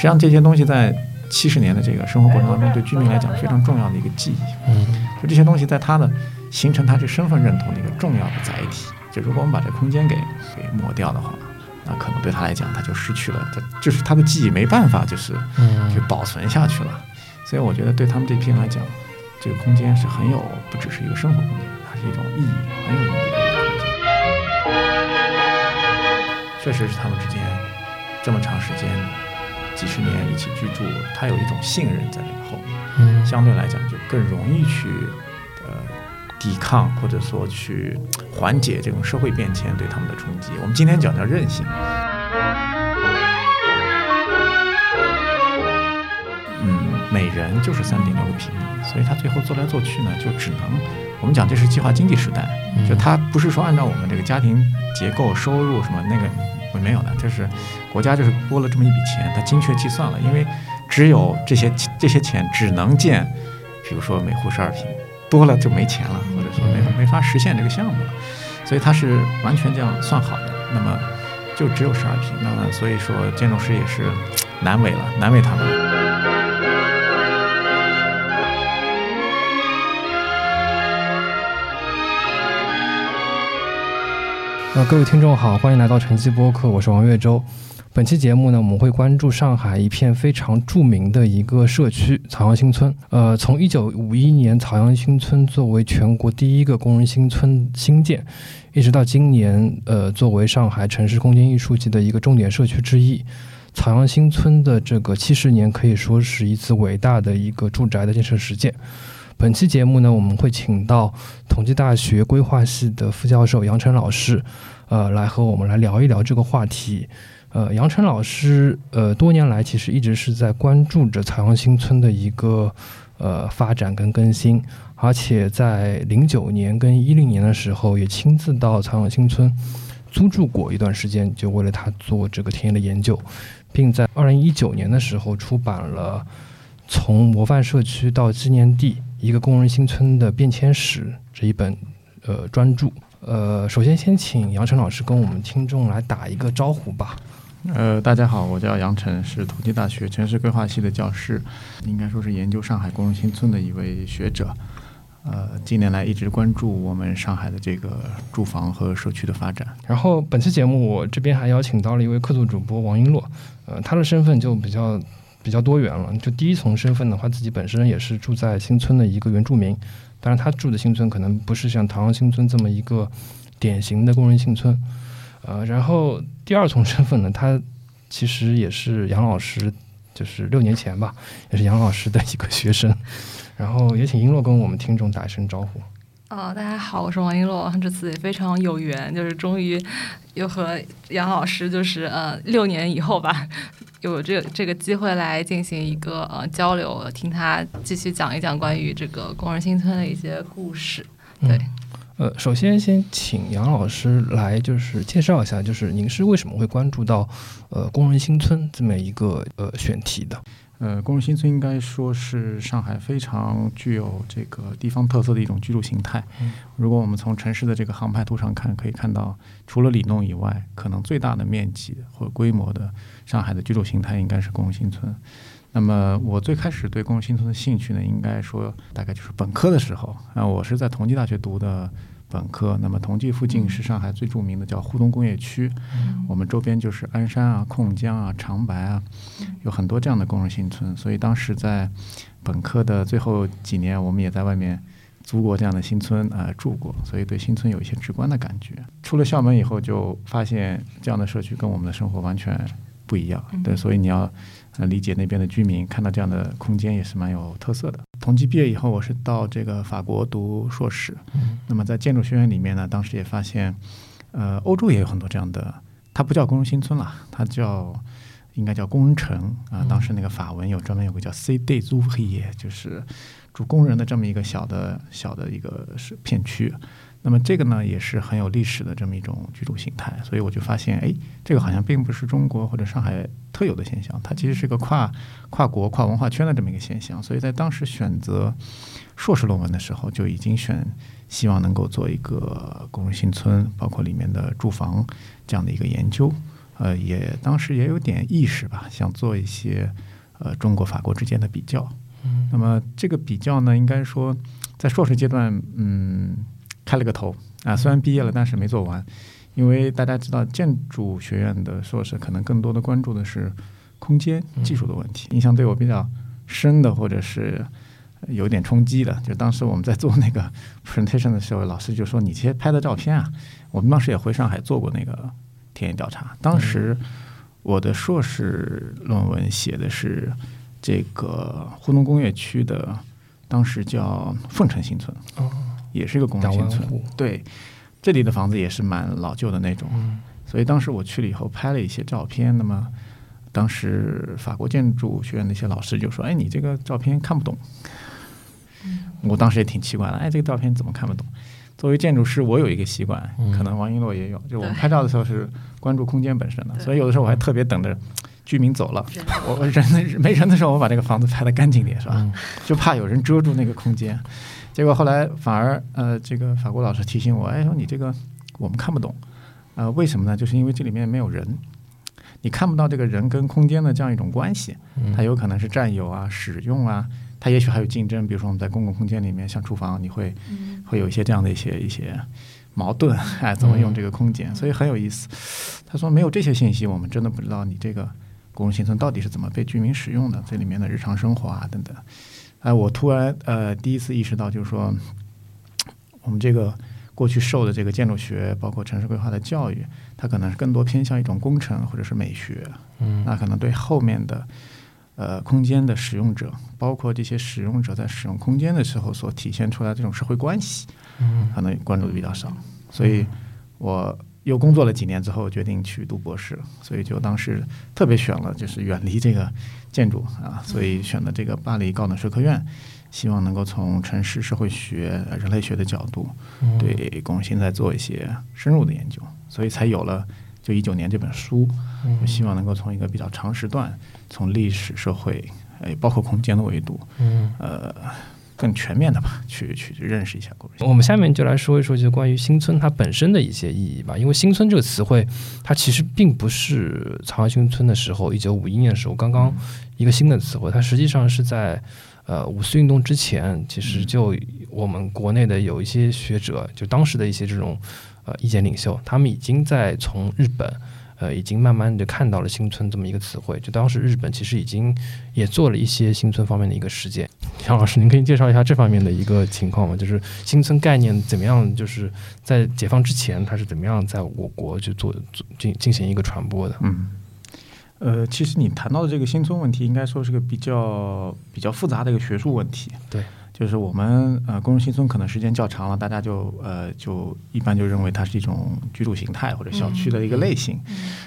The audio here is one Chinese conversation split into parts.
实际上这些东西在七十年的这个生活过程当中，对居民来讲非常重要的一个记忆。嗯，就这些东西在他的形成他这身份认同的一个重要的载体。就如果我们把这空间给给抹掉的话，那可能对他来讲他就失去了，他就是他的记忆没办法就是嗯就保存下去了。所以我觉得对他们这批人来讲，这个空间是很有不只是一个生活空间，它是一种意义很有意义的一个空间。确实是他们之间这么长时间几十年一起居住，他有一种信任在那个后面。嗯相对来讲就更容易去呃抵抗或者说去缓解这种社会变迁对他们的冲击。我们今天讲叫韧性。嗯，每人就是三点六个平米，所以他最后做来做去呢，就只能我们讲这是计划经济时代，嗯就他不是说按照我们这个家庭结构、收入什么那个没有的，就是国家就是拨了这么一笔钱，他精确计算了，因为只有这些这些钱只能建，比如说每户十二平，多了就没钱了，或者说没法没法实现这个项目了，所以它是完全这样算好的。那么就只有十二平，那么所以说建筑师也是难为了，难为他们。呃，各位听众好，欢迎来到晨曦播客，我是王岳洲。本期节目呢，我们会关注上海一片非常著名的一个社区——草阳新村。呃，从一九五一年草阳新村作为全国第一个工人新村新建，一直到今年，呃，作为上海城市空间艺术季的一个重点社区之一，草阳新村的这个七十年可以说是一次伟大的一个住宅的建设实践。本期节目呢，我们会请到同济大学规划系的副教授杨晨老师，呃，来和我们来聊一聊这个话题。呃，杨晨老师，呃，多年来其实一直是在关注着彩虹新村的一个呃发展跟更新，而且在零九年跟一零年的时候，也亲自到彩虹新村租住过一段时间，就为了他做这个田野的研究，并在二零一九年的时候出版了《从模范社区到纪念地：一个工人新村的变迁史》这一本呃专著。呃，首先先请杨晨老师跟我们听众来打一个招呼吧。呃，大家好，我叫杨晨，是同济大学城市规划系的教师，应该说是研究上海工人新村的一位学者。呃，近年来一直关注我们上海的这个住房和社区的发展。然后本期节目我这边还邀请到了一位客座主播王璎珞，呃，她的身份就比较比较多元了。就第一重身份的话，自己本身也是住在新村的一个原住民，当然他住的新村可能不是像唐阳新村这么一个典型的工人新村。呃，然后第二重身份呢，他其实也是杨老师，就是六年前吧，也是杨老师的一个学生。然后也请璎珞跟我们听众打一声招呼。哦，大家好，我是王璎珞，这次也非常有缘，就是终于又和杨老师，就是呃六年以后吧，有这个这个机会来进行一个呃交流，听他继续讲一讲关于这个工人新村的一些故事。对，呃，首先先请杨老师来就是介绍一下，就是您是为什么会关注到呃工人新村这么一个呃选题的？呃，工人新村应该说是上海非常具有这个地方特色的一种居住形态。嗯如果我们从城市的这个航拍图上看，可以看到，除了里弄以外，可能最大的面积或规模的上海的居住形态应该是工人新村。那么我最开始对工人新村的兴趣呢，应该说大概就是本科的时候啊，我是在同济大学读的本科。那么同济附近是上海最著名的叫沪东工业区，我们周边就是鞍山啊、控江啊、长白啊，有很多这样的工人新村。所以当时在本科的最后几年，我们也在外面租过这样的新村啊、呃住过，所以对新村有一些直观的感觉。出了校门以后，就发现这样的社区跟我们的生活完全不一样。对，所以你要呃理解那边的居民，看到这样的空间也是蛮有特色的。同济毕业以后，我是到这个法国读硕士。那么在建筑学院里面呢，当时也发现，呃，欧洲也有很多这样的，它不叫工人新村了，它叫应该叫工人城啊。当时那个法文有专门有个叫 C D z o u r i e 就是住工人的这么一个小的小的一个是片区。那么这个呢，也是很有历史的这么一种居住形态，所以我就发现，哎，这个好像并不是中国或者上海特有的现象，它其实是个跨跨国、跨文化圈的这么一个现象。所以在当时选择硕士论文的时候，就已经选希望能够做一个工人新村，包括里面的住房这样的一个研究。呃，也当时也有点意识吧，想做一些呃中国法国之间的比较。嗯那么这个比较呢，应该说在硕士阶段，嗯，开了个头。啊，虽然毕业了，但是没做完，因为大家知道建筑学院的硕士可能更多的关注的是空间技术的问题。印象对我比较深的，或者是有点冲击的，就当时我们在做那个 presentation 的时候，老师就说：“你这些拍的照片啊，我们当时也回上海做过那个田野调查。当时我的硕士论文写的是这个沪东工业区的，当时叫凤城新村，哦，也是一个工两业新村。对，这里的房子也是蛮老旧的那种，嗯所以当时我去了以后拍了一些照片。那么当时法国建筑学院的一些老师就说：“哎，你这个照片看不懂。”我当时也挺奇怪的，哎，这个照片怎么看不懂？作为建筑师，我有一个习惯，嗯可能王一诺也有，就我们拍照的时候是关注空间本身的，所以有的时候我还特别等着居民走了，我我人 没人的时候，我把这个房子拍得干净点，是吧？嗯就怕有人遮住那个空间。结果后来反而呃，这个法国老师提醒我，哎，说你这个我们看不懂，呃，为什么呢？就是因为这里面没有人，你看不到这个人跟空间的这样一种关系，嗯它有可能是占有啊、使用啊，它也许还有竞争。比如说我们在公共空间里面，像厨房，你会嗯会有一些这样的一些一些矛盾，哎，怎么用这个空间？所以很有意思。他说没有这些信息，我们真的不知道你这个公共新村到底是怎么被居民使用的，这里面的日常生活啊等等。哎，我突然呃第一次意识到，就是说我们这个过去受的这个建筑学，包括城市规划的教育，它可能是更多偏向一种工程或者是美学，嗯那可能对后面的呃空间的使用者，包括这些使用者在使用空间的时候所体现出来这种社会关系，嗯可能关注的比较少。所以我又工作了几年之后，决定去读博士，所以就当时特别选了就是远离这个建筑啊，所以选了这个巴黎高等社科院。希望能够从城市社会学、呃人类学的角度，嗯对公共现在做一些深入的研究，所以才有了就一九年这本书。嗯我希望能够从一个比较长时段，从历史、社会，哎，包括空间的维度，嗯。呃，更全面的吧，去去去认识一下。我们下面就来说一说，就关于新村它本身的一些意义吧。因为新村这个词汇，它其实并不是长安新村的时候，一九五一年的时候刚刚一个新的词汇，它实际上是在呃五四运动之前，其实就我们国内的有一些学者，就当时的一些这种呃意见领袖，他们已经在从日本。呃，已经慢慢的看到了新村这么一个词汇，就当时日本其实已经也做了一些新村方面的一个实践。杨老师，您可以介绍一下这方面的一个情况吗？就是新村概念怎么样，就是在解放之前，它是怎么样在我国去做做进进行一个传播的？嗯，呃，其实你谈到的这个新村问题，应该说是个比较比较复杂的一个学术问题。对，就是我们呃，工人新村可能时间较长了，大家就呃就一般就认为它是一种居住形态或者小区的一个类型。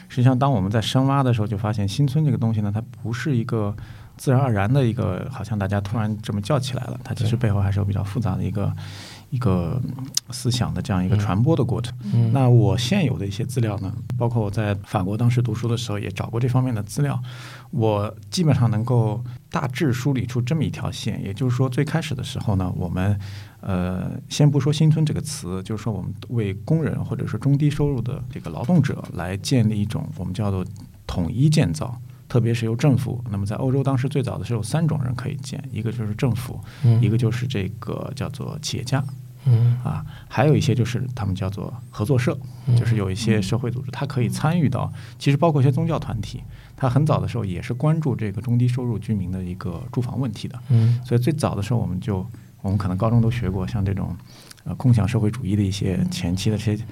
实际上，当我们在深挖的时候，就发现新村这个东西呢，它不是一个自然而然的一个，好像大家突然这么叫起来了，它其实背后还是有比较复杂的一个一个嗯思想的这样一个传播的过程。嗯那我现有的一些资料呢，包括我在法国当时读书的时候也找过这方面的资料，我基本上能够大致梳理出这么一条线，也就是说，最开始的时候呢，我们呃先不说新村这个词，就是说我们为工人或者是中低收入的这个劳动者来建立一种我们叫做统一建造。特别是由政府，那么在欧洲当时最早的是有三种人可以建，一个就是政府，嗯一个就是这个叫做企业家，嗯啊，还有一些就是他们叫做合作社，就是有一些社会组织，它可以参与到，其实包括一些宗教团体，它很早的时候也是关注这个中低收入居民的一个住房问题的。嗯所以最早的时候，我们就我们可能高中都学过，像这种呃共享社会主义的一些前期的这些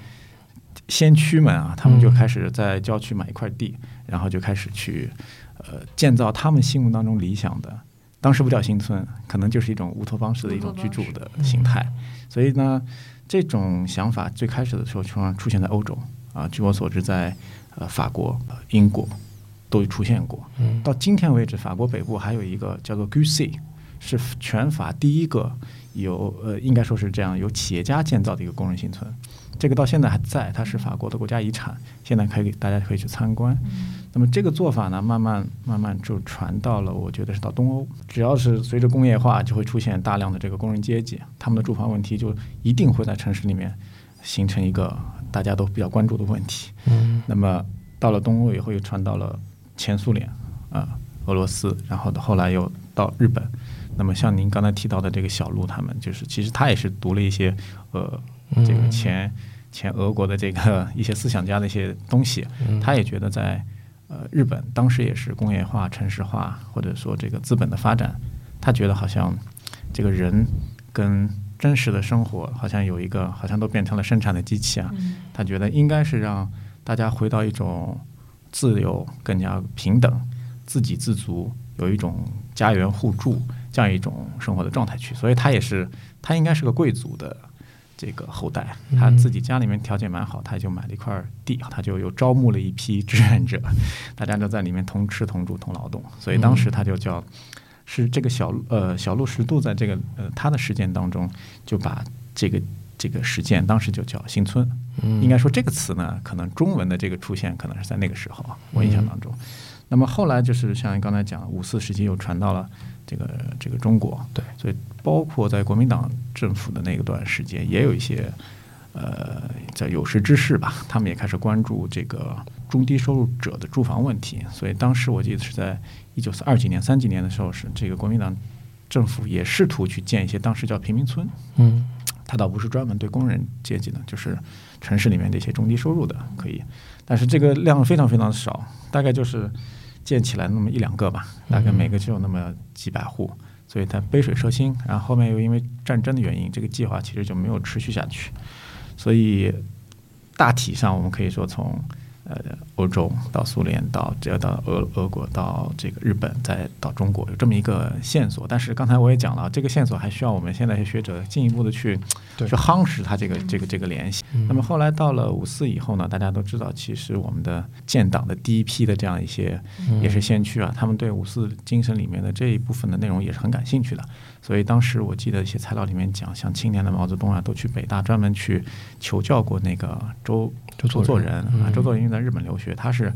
先驱们啊，他们就嗯开始在郊区买一块地，然后就开始去呃建造他们心目当中理想的。当时不叫新村，可能就是一种乌托邦式的一种居住的形态。所以呢，这种想法最开始的时候，突然出现在欧洲啊，据我所知在，呃法国、呃英国都出现过。嗯到今天为止，法国北部还有一个叫做 Gussy，是全法第一个有呃应该说是这样由企业家建造的一个工人新村。这个到现在还在，它是法国的国家遗产，现在可以大家可以去参观。那么这个做法呢，慢慢慢慢就传到了，我觉得是到东欧。只要是随着工业化，就会出现大量的这个工人阶级，他们的住房问题就一定会在城市里面形成一个大家都比较关注的问题。嗯那么到了东欧以后又传到了前苏联啊、俄罗斯，然后后来又到日本。那么像您刚才提到的这个小鹿，他们就是其实他也是读了一些呃这个前前俄国的这个 一些思想家的一些东西，他也觉得在呃日本当时也是工业化、城市化，或者说这个资本的发展，他觉得好像这个人跟真实的生活好像有一个好像都变成了生产的机器啊，他觉得应该是让大家回到一种自由、更加平等、自给自足，有一种家园互助。这样一种生活的状态去，所以他也是，他应该是个贵族的这个后代，他自己家里面条件蛮好，他就买了一块地，他就又招募了一批志愿者，大家都在里面同吃同住同劳动，所以当时他就叫是这个小呃小鹿十渡在这个呃他的实践当中就把这个这个实践当时就叫新村，应该说这个词呢，可能中文的这个出现可能是在那个时候啊，我印象当中，那么后来就是像刚才讲五四时期又传到了。这个这个中国，对，所以包括在国民党政府的那个段时间，也有一些呃叫有识之士吧，他们也开始关注这个中低收入者的住房问题。所以当时我记得是在一九四二几年、三几年的时候，是这个国民党政府也试图去建一些当时叫贫民村。嗯，他倒不是专门对工人阶级的，就是城市里面的一些中低收入的可以，但是这个量非常非常少，大概就是。建起来那么一两个吧，大概每个就有那么几百户，所以它杯水车薪。然后后面又因为战争的原因，这个计划其实就没有持续下去。所以大体上我们可以说从。呃，欧洲到苏联，到这到俄俄国，到这个日本，再到中国，有这么一个线索。但是刚才我也讲了，这个线索还需要我们现在学者进一步的去去夯实它这个这个这个联系。那么后来到了五四以后呢，大家都知道，其实我们的建党的第一批的这样一些也是先驱啊，他们对五四精神里面的这一部分的内容也是很感兴趣的。所以当时我记得一些材料里面讲，像青年的毛泽东啊，都去北大专门去求教过那个周。周作人啊，周作人在日本留学，他是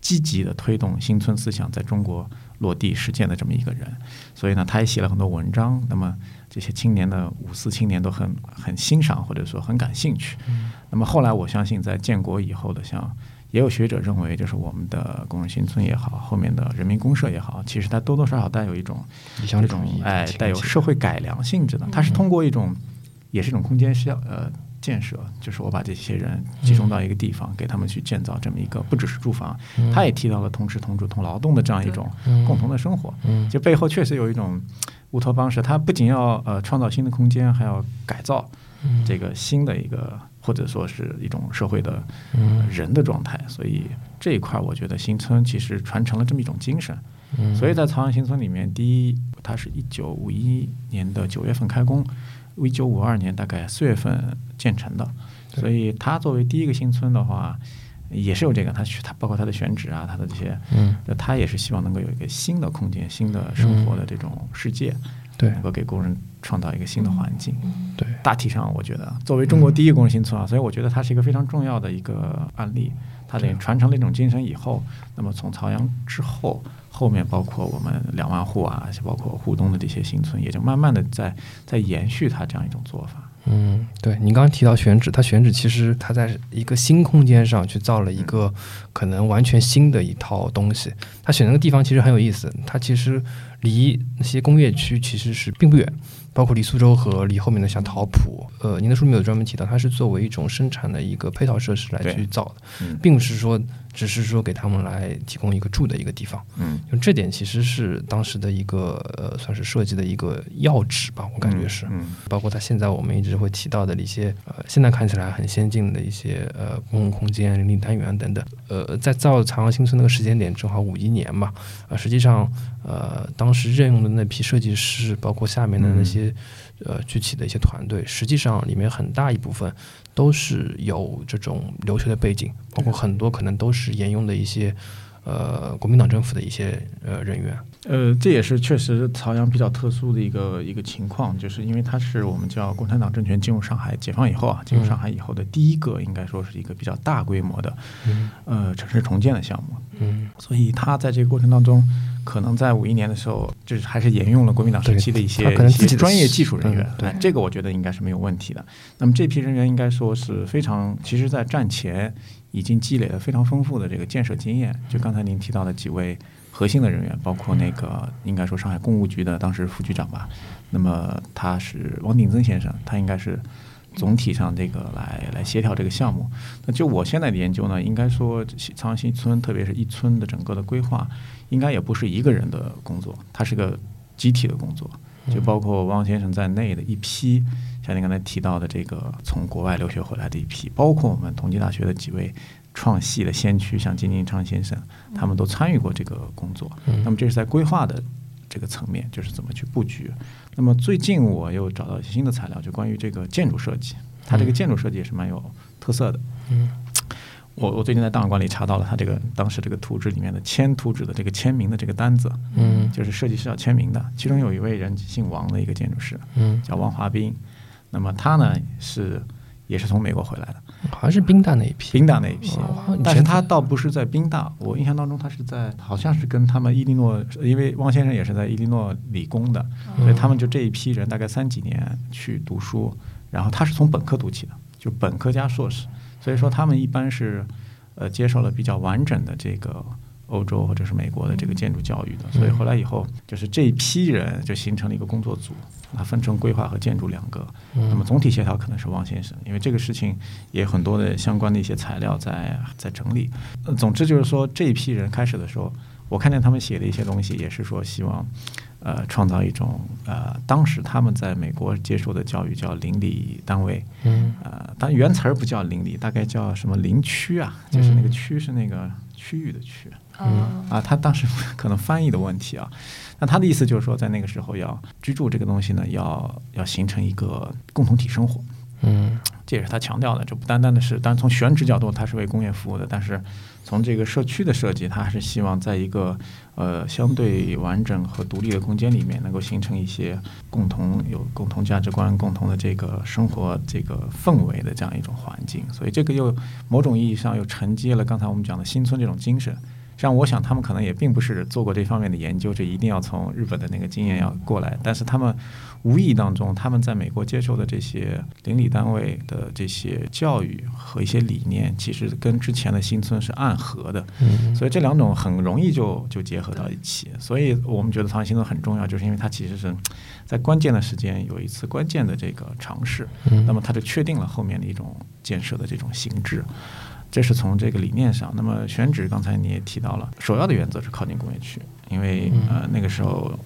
积极的推动新村思想在中国落地实践的这么一个人，所以呢，他也写了很多文章。那么这些青年的五四青年都很很欣赏或者说很感兴趣。那么后来我相信，在建国以后的，像也有学者认为，就是我们的工人新村也好，后面的人民公社也好，其实它多多少少带有一种这种哎带有社会改良性质的。它是通过一种也是一种空间需要呃。建设就是我把这些人集中到一个地方，给他们去建造这么一个，不只是住房，他也提到了同吃同住同劳动的这样一种共同的生活。就背后确实有一种乌托邦式，它不仅要呃创造新的空间，还要改造这个新的一个或者说是一种社会的人的状态。所以这一块儿，我觉得新村其实传承了这么一种精神。所以在朝阳新村里面，第一，它是一九五一年的九月份开工。一九五二年大概四月份建成的，所以它作为第一个新村的话，也是有这个，它它包括它的选址啊，它的这些，嗯，它也是希望能够有一个新的空间、新的生活的这种世界，对，能够给工人创造一个新的环境。对，大体上我觉得，作为中国第一个工人新村啊，所以我觉得它是一个非常重要的一个案例。它等于传承了一种精神以后，那么从朝阳之后。后面包括我们两万户啊，包括沪东的这些新村，也就慢慢的在在延续它这样一种做法。嗯，对，你刚刚提到选址，它选址其实它在一个新空间上去造了一个可能完全新的一套东西。它选那个地方其实很有意思，它其实离那些工业区其实是并不远。包括离苏州和离后面的像桃浦，呃，您的书里面有专门提到，它是作为一种生产的一个配套设施来去造的，并不是说只是说给他们来提供一个住的一个地方。嗯，就这点其实是当时的一个呃，算是设计的一个要旨吧，我感觉是。嗯，包括它现在我们一直会提到的一些呃，现在看起来很先进的一些呃公共空间、邻里单元等等。呃，在造长阳新村那个时间点正好五一年嘛，呃，实际上呃，当时任用的那批设计师，包括下面的那些。呃，具体的一些团队，实际上里面很大一部分都是有这种留学的背景，包括很多可能都是沿用的一些呃国民党政府的一些呃人员。呃，这也是确实朝阳比较特殊的一个一个情况，就是因为它是我们叫共产党政权进入上海解放以后啊，进入上海以后的第一个，应该说是一个比较大规模的呃城市重建的项目。嗯，所以它在这个过程当中。可能在五一年的时候，就是还是沿用了国民党时期的一些一些专业技术人员，对这个我觉得应该是没有问题的。那么这批人员应该说是非常，其实在战前已经积累了非常丰富的这个建设经验。就刚才您提到的几位核心的人员，包括那个应该说上海公务局的当时副局长吧，那么他是汪定增先生，他应该是总体上这个来来协调这个项目。那就我现在的研究呢，应该说朝阳新村，特别是一村的整个的规划，应该也不是一个人的工作，它是个集体的工作，就包括汪先生在内的一批。像您刚才提到的这个从国外留学回来的一批，包括我们同济大学的几位创系的先驱，像金金昌先生，他们都参与过这个工作。那么这是在规划的这个层面，就是怎么去布局。那么最近我又找到一些新的材料，就关于这个建筑设计，它这个建筑设计也是蛮有特色的。嗯，我我最近在档案馆里查到了他这个当时这个图纸里面的签图纸的这个签名的这个单子，嗯，就是设计师要签名的，其中有一位人姓王的一个建筑师，嗯，叫王华斌。那么他呢是也是从美国回来的，好像是宾大那一批，宾大那一批，哦但是他倒不是在宾大，我印象当中他是在好像是跟他们伊利诺，因为汪先生也是在伊利诺理工的，所以他们就这一批人大概三几年去读书，然后他是从本科读起的，就本科加硕士，所以说他们一般是呃接受了比较完整的这个。欧洲或者是美国的这个建筑教育的，所以后来以后就是这一批人就形成了一个工作组，它分成规划和建筑两个。那么总体协调可能是汪先生，因为这个事情也很多的相关的一些材料在在整理。呃总之就是说这一批人开始的时候，我看见他们写的一些东西，也是说希望呃创造一种呃当时他们在美国接受的教育叫邻里单位，嗯呃，但原词儿不叫邻里，大概叫什么林区啊，就是那个区是那个区域的区。嗯啊，他当时 可能翻译的问题啊，那他的意思就是说，在那个时候要居住这个东西呢，要要形成一个共同体生活，嗯。这也是他强调的，就不单单的是，当然从选址角度，它是为工业服务的，但是从这个社区的设计，他还是希望在一个呃相对完整和独立的空间里面，能够形成一些共同有共同价值观、共同的这个生活这个氛围的这样一种环境，所以这个又某种意义上又承接了刚才我们讲的新村这种精神。这样，我想他们可能也并不是做过这方面的研究，这一定要从日本的那个经验要过来。但是他们无意当中，他们在美国接受的这些邻里单位的这些教育和一些理念，其实跟之前的新村是暗合的。嗯所以这两种很容易就就结合到一起。所以我们觉得朝阳新村很重要，就是因为它其实是在关键的时间有一次关键的这个尝试，嗯那么它就确定了后面的一种建设的这种形制。这是从这个理念上。那么选址，刚才你也提到了，首要的原则是靠近工业区，因为呃那个时候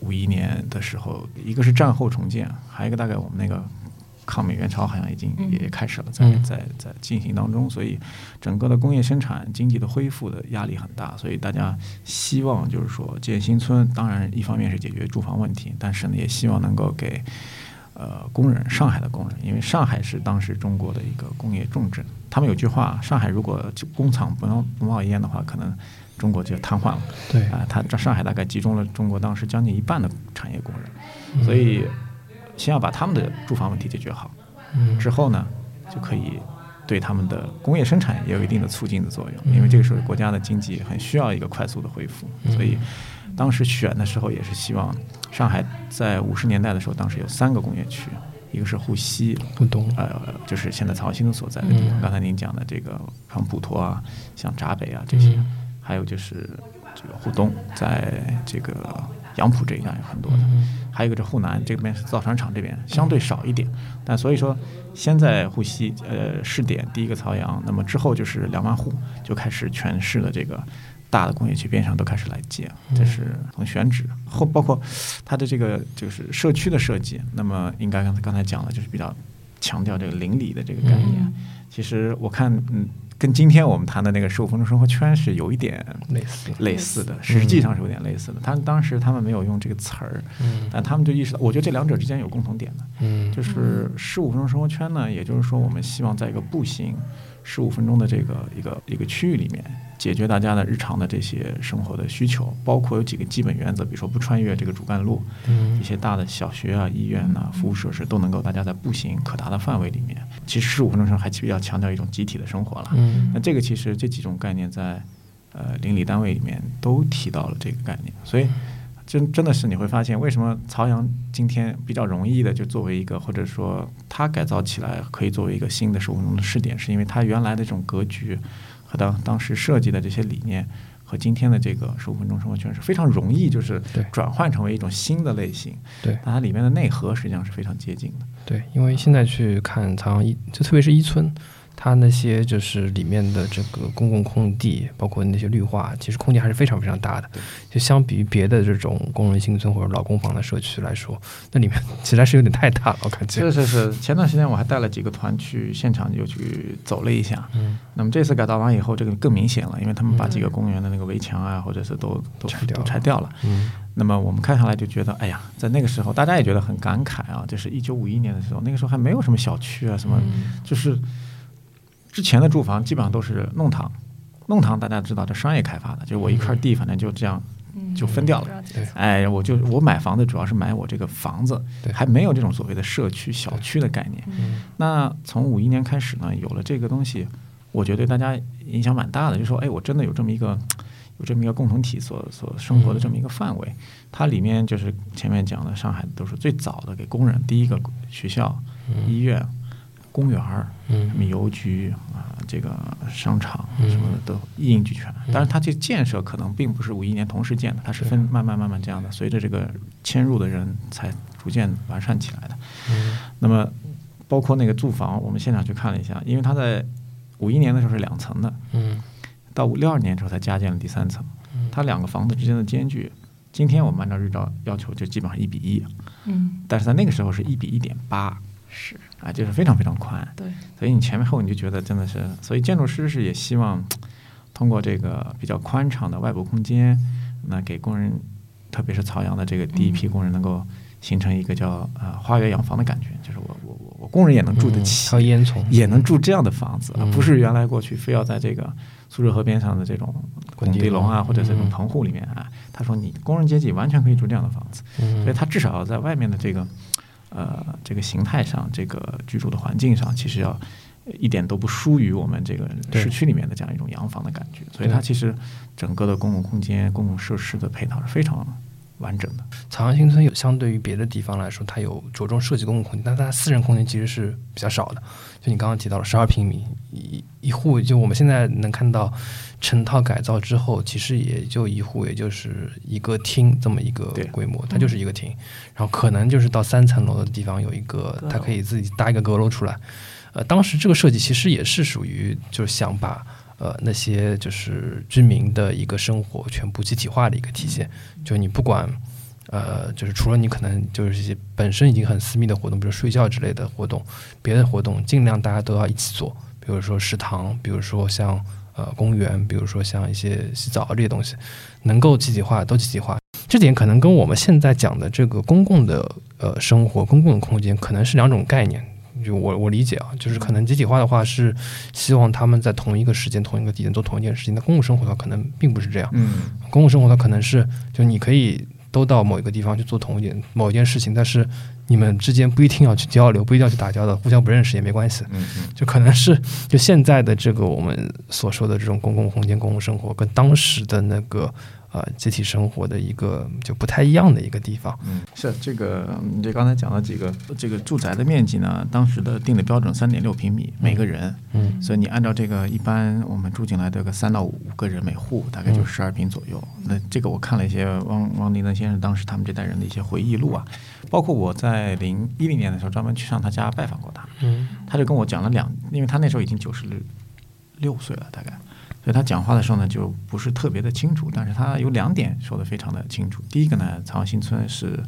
五一年的时候，一个是战后重建，还有一个大概我们那个抗美援朝好像已经嗯也开始了，在嗯在在进行当中，所以整个的工业生产、经济的恢复的压力很大，所以大家希望就是说建新村，当然一方面是解决住房问题，但是呢也希望能够给。呃，工人，上海的工人，因为上海是当时中国的一个工业重镇。他们有句话，上海如果工厂不冒不冒烟的话，可能中国就瘫痪了。对。啊、它这上海大概集中了中国当时将近一半的产业工人，所以先要把他们的住房问题解决好，嗯。之后呢，就可以对他们的工业生产也有一定的促进的作用，因为这个时候国家的经济很需要一个快速的恢复，所以当时选的时候也是希望上海在五十年代的时候，当时有三个工业区，一个是沪西，沪东呃，就是现在曹新所在的地方。嗯刚才您讲的这个康普陀啊，像闸北啊这些，嗯还有就是这个沪东，在这个杨浦这一带有很多的，嗯还有一个是沪南这边是造船厂这边相对少一点，但所以说先在沪西呃试点第一个曹阳，那么之后就是两万户就开始全市的这个。大的工业区边上都开始来建，这是从选址后包括它的这个就是社区的设计，那么应该刚才刚才讲的就是比较强调这个邻里的这个概念。嗯其实我看，嗯，跟今天我们谈的那个十五分钟生活圈是有一点类似类似的，实际上是有点类似的。他当时他们没有用这个词儿，嗯但他们就意识到，我觉得这两者之间有共同点的，嗯就是十五分钟生活圈呢，也就是说，我们希望在一个步行十五分钟的这个一个一个区域里面，解决大家的日常的这些生活的需求，包括有几个基本原则，比如说不穿越这个主干路，嗯一些大的小学啊、医院呐、服务设施都能够大家在步行可达的范围里面。其实十五分钟生活还比较强调一种集体的生活了。嗯那这个其实这几种概念在呃邻里单位里面都提到了这个概念，所以真真的是你会发现，为什么曹阳今天比较容易的就作为一个，或者说它改造起来可以作为一个新的十五分钟的试点，是因为它原来的这种格局和当当时设计的这些理念。和今天的这个十五分钟生活圈是非常容易，就是转换成为一种新的类型。对但它里面的内核实际上是非常接近的。对，因为现在去看朝阳一，就特别是一村，它那些就是里面的这个公共空地，包括那些绿化，其实空间还是非常非常大的。就相比于别的这种工人新村或者老公房的社区来说，那里面实在是有点太大了，我感觉。是是是，前段时间我还带了几个团去现场，就去走了一下。嗯，那么这次改造完以后，这个更明显了，因为他们把几个公园的那个围墙啊，或者是都都都拆掉了。嗯那么我们看下来就觉得，哎呀，在那个时候，大家也觉得很感慨啊，就是一九五一年的时候，那个时候还没有什么小区啊，什么，嗯就是之前的住房基本上都是弄堂，弄堂大家知道，这商业开发的，就是我一块地，反正就这样，嗯就分掉了。哎，我就我买房子主要是买我这个房子，还没有这种所谓的社区小区的概念。嗯那从五一年开始呢，有了这个东西，我觉得对大家影响蛮大的。就说，哎，我真的有这么一个有这么一个共同体所所生活的这么一个范围，它里面就是前面讲的，上海都是最早的给工人第一个学校、医院、公园儿、什嗯么邮局啊、这个商场嗯。什么的都一应俱全。当然，它这建设可能并不是五一年同时建的，它是分慢慢慢慢这样的，随着这个迁入的人才逐渐完善起来的。嗯。那么包括那个住房，我们现场去看了一下，因为它在五一年的时候是两层的，嗯。到五六二年的时候才加建了第三层。它两个房子之间的间距，今天我们按照日照要求就基本上一比一，嗯。但是在那个时候是一比一点八，是啊，就是非常非常宽。对所以你前面后你就觉得真的是，所以建筑师是也希望通过这个比较宽敞的外部空间，那给工人，特别是曹阳的这个第一批工人能够形成一个叫呃花园洋房的感觉，就是我我我我工人也能住得起，还有烟囱，也能住这样的房子，而嗯不是原来过去非要在这个苏州河边上的这种滚地拱地笼啊，或者这种嗯棚户里面啊。他说你工人阶级完全可以住这样的房子，嗯所以他至少要在外面的这个呃这个形态上，这个居住的环境上，其实要一点都不输于我们这个市区里面的这样一种洋房的感觉。所以它其实整个的公共空间、公共设施的配套是非常完整的。朝阳新村有相对于别的地方来说，它有着重设计公共空间，但它私人空间其实是比较少的。就你刚刚提到了十二平米一一户，就我们现在能看到成套改造之后，其实也就一户，也就是一个厅这么一个规模，它就是一个厅，然后可能就是到三层楼的地方有一个，它可以自己搭一个阁楼出来。呃，当时这个设计其实也是属于就是想把呃那些就是居民的一个生活全部集体化的一个体现，就你不管。呃，就是除了你可能就是一些本身已经很私密的活动，比如睡觉之类的活动，别的活动尽量大家都要一起做，比如说食堂，比如说像呃公园，比如说像一些洗澡这些东西，能够集体化都集体化。这点可能跟我们现在讲的这个公共的呃生活、公共的空间可能是两种概念。就我我理解啊，就是可能集体化的话是希望他们在同一个时间、同一个地点做同一件事情，那公共生活的话可能并不是这样。嗯，公共生活它可能是就你可以都到某一个地方去做同一件某一件事情，但是你们之间不一定要去交流，不一定要去打交道，互相不认识也没关系。嗯嗯，就可能是就现在的这个我们所说的这种公共空间、公共生活，跟当时的那个呃集体生活的一个就不太一样的一个地方。嗯，是这个，你这刚才讲了几个这个住宅的面积呢，当时的定的标准三点六平米每个人，嗯所以你按照这个，一般我们住进来的个三到五个人每户，大概就十二平左右。那这个我看了一些汪汪迪登先生当时他们这代人的一些回忆录啊，包括我在零一零年的时候专门去上他家拜访过他，嗯他就跟我讲了两，因为他那时候已经九十六岁了，大概，所以他讲话的时候呢，就不是特别的清楚，但是他有两点说的非常的清楚。第一个呢，朝阳新村是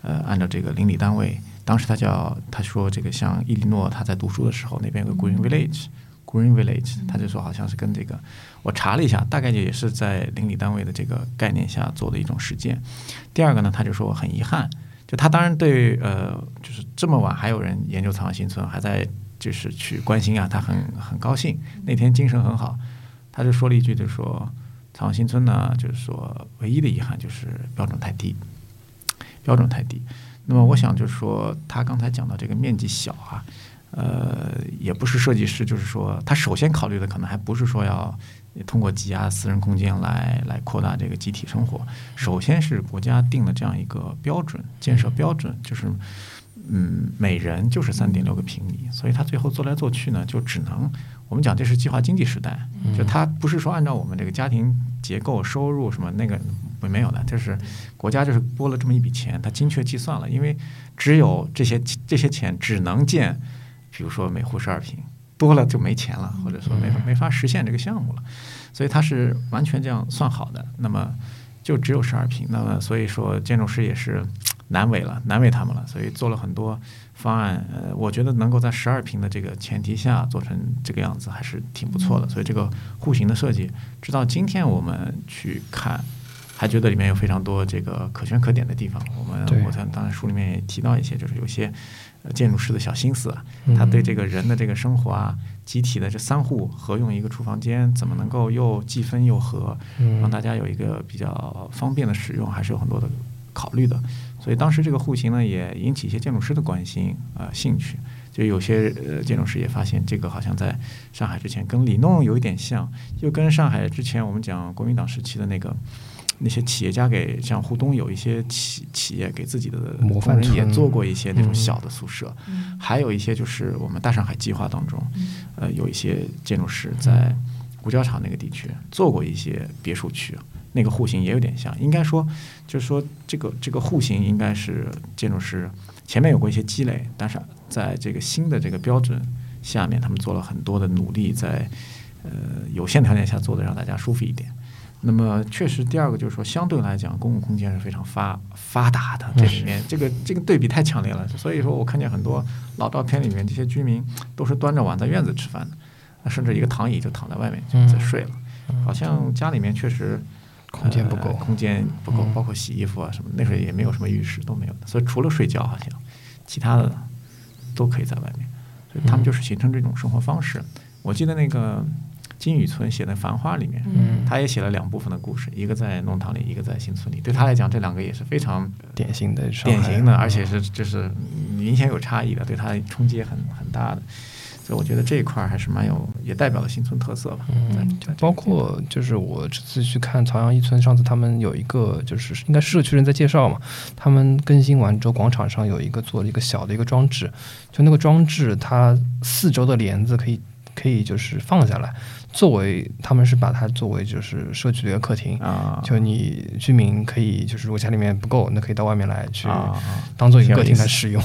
呃按照这个邻里单位，当时他叫他说这个像伊利诺他在读书的时候，那边有个 Green Village。Green Village，他就说好像是跟这个，我查了一下，大概也是在邻里单位的这个概念下做的一种实践。第二个呢，他就说很遗憾，就他当然对呃，就是这么晚还有人研究朝阳新村，还在就是去关心啊，他很很高兴，那天精神很好，他就说了一句，就说长新村呢，就是说唯一的遗憾就是标准太低，标准太低。那么我想就是说，他刚才讲到这个面积小啊，呃，也不是设计师，就是说他首先考虑的可能还不是说要通过挤压私人空间来来扩大这个集体生活，首先是国家定了这样一个标准，建设标准就是。嗯，每人就是三点六个平米，所以他最后做来做去呢，就只能我们讲这是计划经济时代，就他不是说按照我们这个家庭结构、收入什么那个没有的，就是国家就是拨了这么一笔钱，他精确计算了，因为只有这些这些钱只能建，比如说每户十二平，多了就没钱了，或者说没没法实现这个项目了，所以它是完全这样算好的，那么就只有十二平，那么所以说建筑师也是。难为了，难为他们了，所以做了很多方案。呃，我觉得能够在十二平的这个前提下做成这个样子，还是挺不错的。所以这个户型的设计，直到今天我们去看，还觉得里面有非常多这个可圈可点的地方。我们我在当然书里面也提到一些，就是有些建筑师的小心思，他对这个人的这个生活啊，集体的这三户合用一个厨房间，怎么能够又既分又合，让大家有一个比较方便的使用，还是有很多的考虑的。所以当时这个户型呢，也引起一些建筑师的关心啊兴趣。就有些呃建筑师也发现，这个好像在上海之前跟里弄有一点像，又跟上海之前我们讲国民党时期的那个那些企业家给像沪东有一些企企业给自己的模范人也做过一些那种小的宿舍，还有一些就是我们大上海计划当中，呃有一些建筑师在五角场那个地区做过一些别墅区。那个户型也有点像，应该说，就是说这个这个户型应该是建筑师前面有过一些积累，但是在这个新的这个标准下面，他们做了很多的努力，在呃有限条件下做的让大家舒服一点。那么确实，第二个就是说，相对来讲，公共空间是非常发发达的，这里面这个这个对比太强烈了。所以说我看见很多老照片里面，这些居民都是端着碗在院子吃饭的，甚至一个躺椅就躺在外面就在睡了，好像家里面确实。空间不够，空间不够，包括洗衣服啊什么，那时候也没有什么浴室，都没有的。所以除了睡觉，好像其他的都可以在外面。所以他们就是形成这种生活方式。我记得那个金宇村写的《繁花》里面，他也写了两部分的故事，一个在弄堂里，一个在新村里。对他来讲，这两个也是非常典型的、典型的，而且是就是明显有差异的，对他冲击也很很大的。所以我觉得这一块还是蛮有，也代表了新村特色吧。嗯，包括就是我这次去看朝阳一村，上次他们有一个就是应该社区人在介绍嘛，他们更新完之后，广场上有一个做了一个小的一个装置，就那个装置它四周的帘子可以可以就是放下来。作为他们是把它作为就是社区的一个客厅啊，就你居民可以就是如果家里面不够，那可以到外面来去当做一个客厅来使用。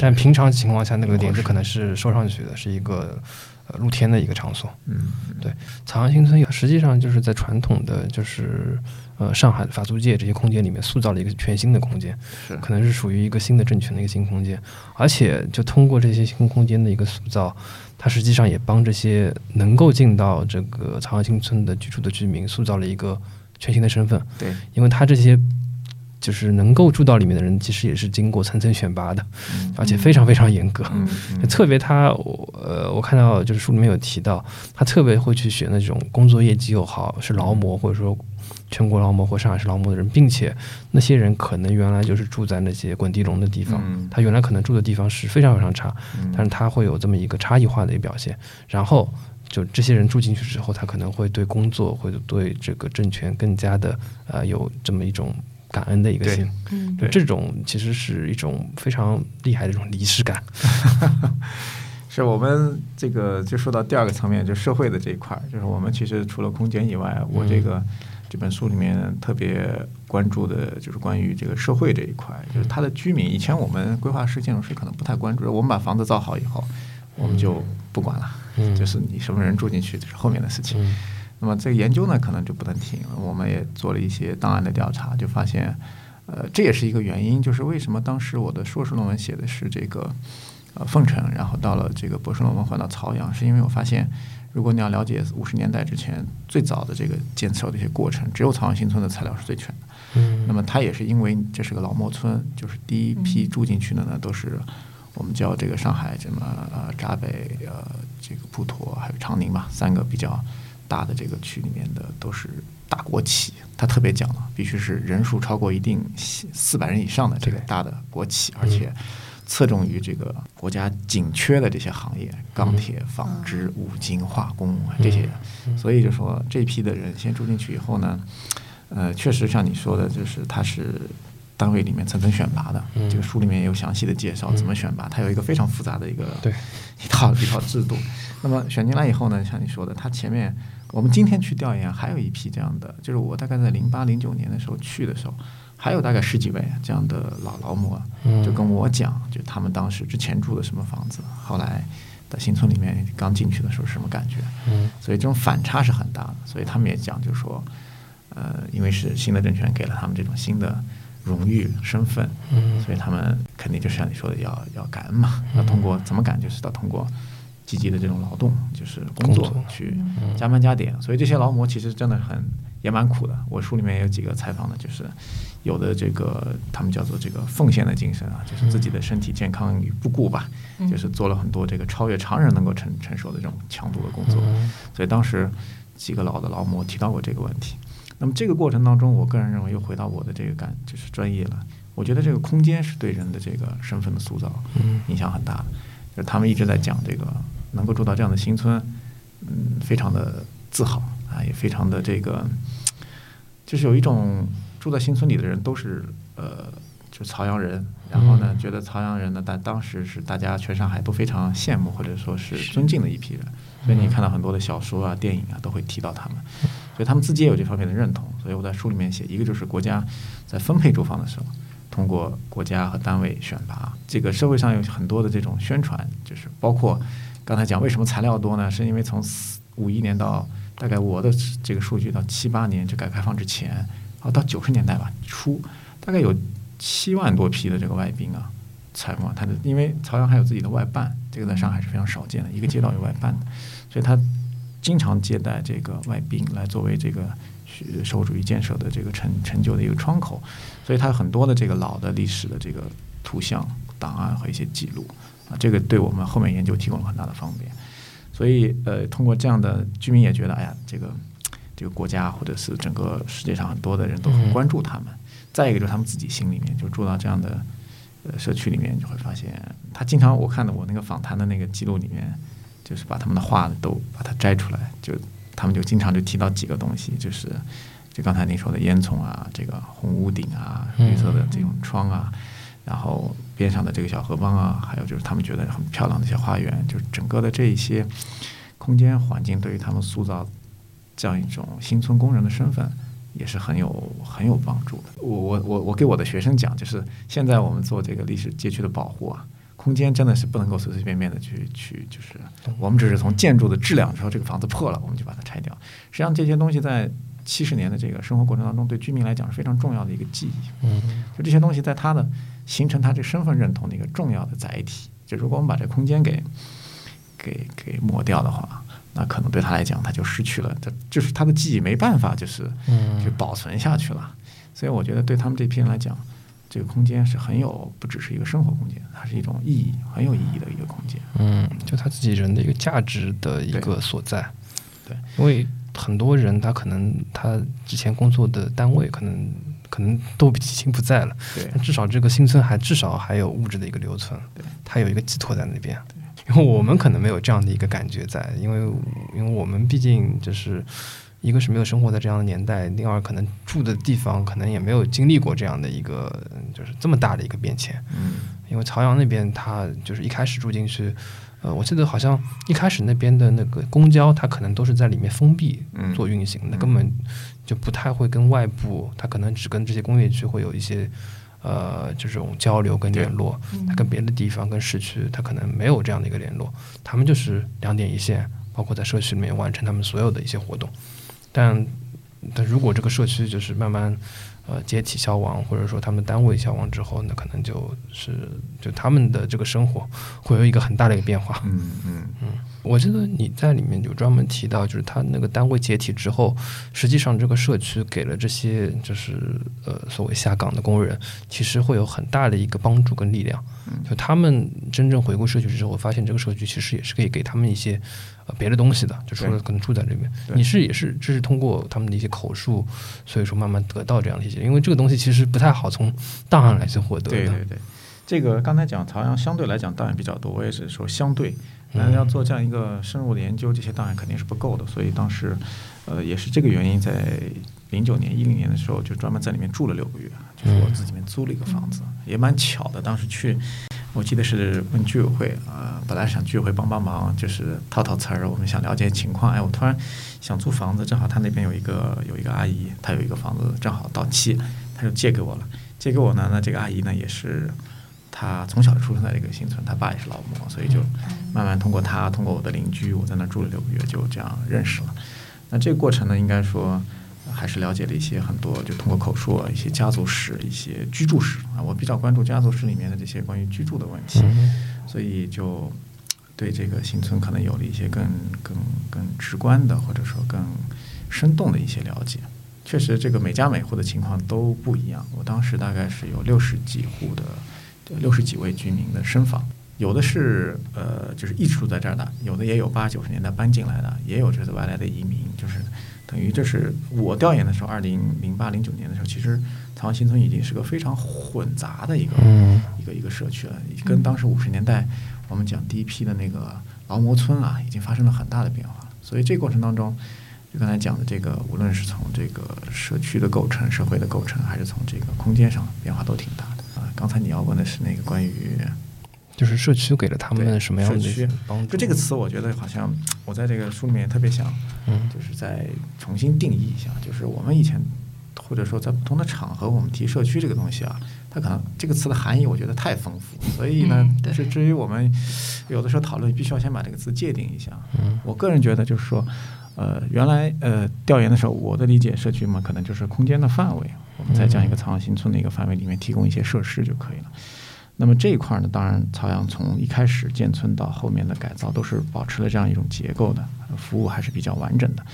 但平常情况下，那个帘子可能是收上去的，是一个呃露天的一个场所。嗯，对，草阳新村实际上就是在传统的就是呃上海的法租界这些空间里面塑造了一个全新的空间，是可能是属于一个新的政权的一个新空间，而且就通过这些新空间的一个塑造。它实际上也帮这些能够进到这个朝阳新村的居住的居民塑造了一个全新的身份。对，因为他这些就是能够住到里面的人，其实也是经过层层选拔的，而且非常非常严格。特别他，呃，我看到就是书里面有提到，他特别会去选那种工作业绩又好，是劳模或者说。全国劳模或上海市劳模的人，并且那些人可能原来就是住在那些滚地龙的地方，他原来可能住的地方是非常非常差，但是他会有这么一个差异化的一个表现。然后就这些人住进去之后，他可能会对工作或者对这个政权更加的呃有这么一种感恩的一个心。对，这种其实是一种非常厉害的一种仪式感。是我们这个就说到第二个层面，就社会的这一块，就是我们其实除了空间以外，我这个。这本书里面特别关注的就是关于这个社会这一块，就是它的居民。以前我们规划师、建筑师可能不太关注，我们把房子造好以后，我们就不管了，就是你什么人住进去这是后面的事情。那么这个研究呢，可能就不能停了。我们也做了一些档案的调查，就发现，呃，这也是一个原因，就是为什么当时我的硕士论文写的是这个呃凤城，然后到了这个博士论文换到曹阳，是因为我发现。如果你要了解五十年代之前最早的这个建设的一些过程，只有朝阳新村的材料是最全的。嗯，那么它也是因为这是个老莫村，就是第一批住进去的呢，都是我们叫这个上海什么呃闸北呃这个普陀还有长宁吧，三个比较大的这个区里面的都是大国企，它特别讲了，必须是人数超过一定四百人以上的这个大的国企，而且侧重于这个国家紧缺的这些行业，钢铁、纺织、五金、化工啊这些。所以就说这批的人先住进去以后呢，呃，确实像你说的，就是他是单位里面层层选拔的。这个书里面也有详细的介绍怎么选拔，它有一个非常复杂的一个对一套一套制度。那么选进来以后呢，像你说的，他前面我们今天去调研，还有一批这样的，就是我大概在零八零九年的时候去的时候。还有大概十几位这样的老劳模，就跟我讲，就他们当时之前住的什么房子，后来在新村里面刚进去的时候是什么感觉。嗯，所以这种反差是很大的。所以他们也讲，就是说，呃，因为是新的政权给了他们这种新的荣誉身份，嗯，所以他们肯定就像你说的，要要感恩嘛。要通过怎么感，就是要通过积极的这种劳动，就是工作去加班加点。所以这些劳模其实真的很也蛮苦的。我书里面有几个采访的，就是。有的这个他们叫做这个奉献的精神啊，就是自己的身体健康与不顾吧，就是做了很多这个超越常人能够承承受的这种强度的工作。所以当时几个老的劳模提到过这个问题。那么这个过程当中，我个人认为又回到我的这个感就是专业了。我觉得这个空间是对人的这个身份的塑造影响很大的。就是他们一直在讲这个能够住到这样的新村，嗯，非常的自豪啊，也非常的这个，就是有一种。住在新村里的人都是呃，就是朝阳人，然后呢，觉得朝阳人呢，但当时是大家全上海都非常羡慕或者说是尊敬的一批人，所以你看到很多的小说啊、电影啊都会提到他们，所以他们自己也有这方面的认同。所以我在书里面写，一个就是国家在分配住房的时候，通过国家和单位选拔，这个社会上有很多的这种宣传，就是包括刚才讲为什么材料多呢？是因为从五一年到大概我的这个数据到七八年，就改革开放之前。啊到九十年代吧初，大概有七万多批的这个外宾啊，采访他的，因为朝阳还有自己的外办，这个在上海是非常少见的，一个街道有外办的，所以他经常接待这个外宾来作为这个社会主义建设的这个成成就的一个窗口，所以他有很多的这个老的历史的这个图像档案和一些记录啊，这个对我们后面研究提供了很大的方便，所以呃，通过这样的居民也觉得，哎呀，这个。这个国家或者是整个世界上很多的人都很关注他们。再一个就是他们自己心里面就住到这样的呃社区里面，就会发现他经常我看的我那个访谈的那个记录里面，就是把他们的话都把它摘出来，就他们就经常就提到几个东西，就是就刚才您说的烟囱啊，这个红屋顶啊，绿色的这种窗啊，然后边上的这个小河浜啊，还有就是他们觉得很漂亮的一些花园，就是整个的这一些空间环境对于他们塑造。这样一种新村工人的身份也是很有很有帮助的。我我我我给我的学生讲，就是现在我们做这个历史街区的保护啊，空间真的是不能够随随便便的去去，就是我们只是从建筑的质量说这个房子破了，我们就把它拆掉。实际上这些东西在七十年的这个生活过程当中，对居民来讲是非常重要的一个记忆。嗯，就这些东西在他的形成他这身份认同的一个重要的载体。就如果我们把这空间给给给抹掉的话。那可能对他来讲，他就失去了，他就是他的记忆没办法，就是去保存下去了。所以我觉得对他们这批人来讲，这个空间是很有，不只是一个生活空间，它是一种意义，很有意义的一个空间。嗯，就他自己人的一个价值的一个所在。对，因为很多人他可能他之前工作的单位可能可能都已经不在了，对，至少这个新村还至少还有物质的一个留存，它，有一个寄托在那边。因为我们可能没有这样的一个感觉在，因为因为我们毕竟就是一个是没有生活在这样的年代，另外可能住的地方可能也没有经历过这样的一个就是这么大的一个变迁。嗯，因为朝阳那边它就是一开始住进去，呃，我记得好像一开始那边的那个公交它可能都是在里面封闭做运行，的，根本就不太会跟外部，他可能只跟这些工业区会有一些。呃，这种交流跟联络，他跟别的地方、跟市区，他可能没有这样的一个联络。他们就是两点一线，包括在社区里面完成他们所有的一些活动。但但如果这个社区就是慢慢呃解体消亡，或者说他们单位消亡之后，那可能就是就他们的这个生活会有一个很大的一个变化。嗯嗯嗯。我记得你在里面就专门提到，就是他那个单位解体之后，实际上这个社区给了这些就是呃所谓下岗的工人，其实会有很大的一个帮助跟力量。就他们真正回归社区之后，发现这个社区其实也是可以给他们一些呃别的东西的，就除了可能住在这边。你是也是这是通过他们的一些口述，所以说慢慢得到这样的一些，因为这个东西其实不太好从档案来去获得的。对对对。这个刚才讲朝阳相对来讲档案比较多，我也是说相对，那要做这样一个深入的研究，这些档案肯定是不够的，所以当时，呃，也是这个原因，在零九年、一零年的时候，就专门在里面住了六个月，就是我自己面租了一个房子，也蛮巧的。当时去，我记得是问居委会啊，本来想居委会帮帮忙，就是套套词儿，我们想了解情况。哎，我突然想租房子，正好他那边有一个有一个阿姨，她有一个房子正好到期，她就借给我了。借给我呢，那这个阿姨呢也是。她从小就出生在这个新村，她爸也是劳模，所以就慢慢通过她，通过我的邻居，我在那住了六个月，就这样认识了。那这个过程呢，应该说还是了解了一些很多，就通过口述啊一些家族史、一些居住史啊。我比较关注家族史里面的这些关于居住的问题，所以就对这个新村可能有了一些更更更直观的，或者说更生动的一些了解。确实，这个每家每户的情况都不一样。我当时大概是有六十几户的。六十几位居民的身房，有的是呃，就是一直住在这儿的，有的也有八九十年代搬进来的，也有就是外来的移民，就是等于这是我调研的时候，二零零八零九年的时候，其实曹阳新村已经是个非常混杂的一个一个一个社区了，跟当时五十年代我们讲第一批的那个劳模村啊，已经发生了很大的变化。所以这个过程当中，就刚才讲的这个，无论是从这个社区的构成、社会的构成，还是从这个空间上，变化都挺大的啊。刚才你要问的是那个关于，就是社区给了他们什么样的帮助？就这个词，我觉得好像我在这个书里面特别想，嗯，就是再重新定义一下。就是我们以前或者说在不同的场合，我们提社区这个东西啊，它可能这个词的含义，我觉得太丰富。所以呢，至至于我们有的时候讨论，必须要先把这个词界定一下。嗯，我个人觉得就是说，呃，原来呃调研的时候，我的理解社区嘛，可能就是空间的范围。我们在这样一个曹阳新村的一个范围里面提供一些设施就可以了。那么这一块呢，当然曹阳从一开始建村到后面的改造都是保持了这样一种结构的，服务还是比较完整的。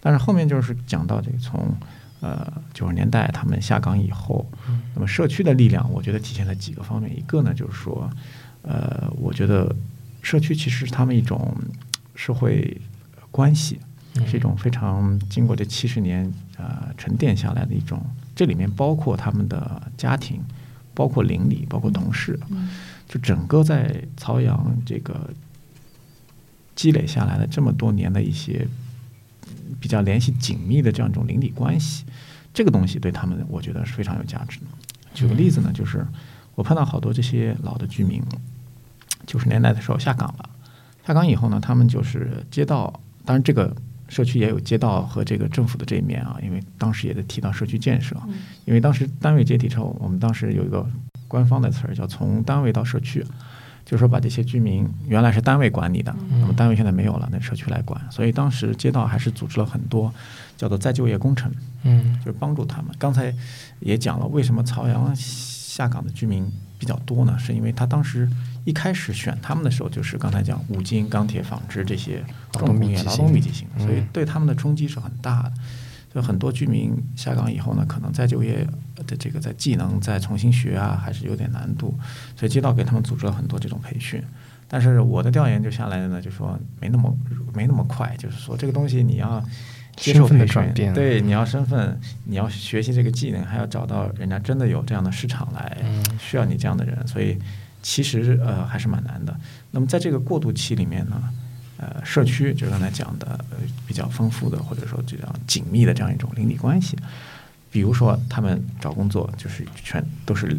但是后面就是讲到这个从呃九十年代他们下岗以后，那么社区的力量，我觉得体现在几个方面。一个呢就是说，呃，我觉得社区其实是他们一种社会关系，是一种非常经过这七十年呃沉淀下来的一种。这里面包括他们的家庭，包括邻里，包括同事，就整个在曹阳这个积累下来的这么多年的一些比较联系紧密的这样一种邻里关系，这个东西对他们我觉得是非常有价值的。举个例子呢，就是我碰到好多这些老的居民，九十年代的时候下岗了，下岗以后呢，他们就是街道，当然这个。社区也有街道和这个政府的这一面啊，因为当时也在提到社区建设，因为当时单位解体之后，我们当时有一个官方的词儿叫“从单位到社区”，就是说把这些居民原来是单位管理的，那么单位现在没有了，那社区来管，所以当时街道还是组织了很多叫做再就业工程，嗯，就是帮助他们。刚才也讲了，为什么朝阳下岗的居民比较多呢？是因为他当时。一开始选他们的时候，就是刚才讲五金、钢铁、纺织这些重工业、劳动密集型，所以对他们的冲击是很大的。就很多居民下岗以后呢，可能再就业的这个在技能再重新学啊，还是有点难度。所以街道给他们组织了很多这种培训。但是我的调研就下来的呢，就说没那么没那么快，就是说这个东西你要接受培训，对，你要身份，你要学习这个技能，还要找到人家真的有这样的市场来需要你这样的人，所以。其实呃还是蛮难的。那么在这个过渡期里面呢，呃，社区就刚才讲的呃比较丰富的或者说比较紧密的这样一种邻里关系，比如说他们找工作就是全都是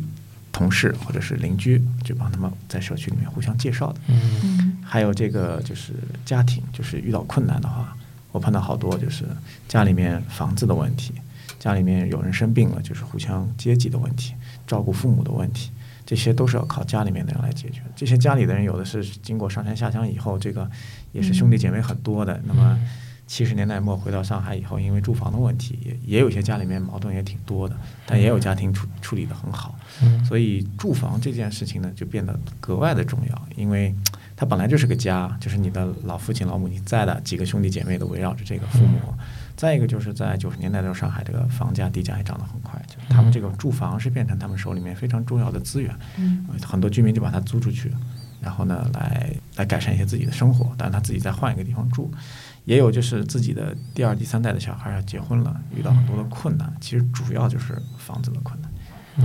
同事或者是邻居，就帮他们在社区里面互相介绍的。嗯。还有这个就是家庭，就是遇到困难的话，我碰到好多就是家里面房子的问题，家里面有人生病了，就是互相接济的问题，照顾父母的问题。这些都是要靠家里面的人来解决。这些家里的人有的是经过上山下乡以后，这个也是兄弟姐妹很多的。那么七十年代末回到上海以后，因为住房的问题，也也有些家里面矛盾也挺多的，但也有家庭处处理的很好。所以住房这件事情呢，就变得格外的重要，因为它本来就是个家，就是你的老父亲老母亲在的，几个兄弟姐妹都围绕着这个父母。再一个就是在九十年代的时候，上海这个房价地价也涨得很快，就他们这个住房是变成他们手里面非常重要的资源，很多居民就把它租出去，然后呢来来改善一些自己的生活，但是他自己再换一个地方住，也有就是自己的第二、第三代的小孩要结婚了，遇到很多的困难，其实主要就是房子的困难。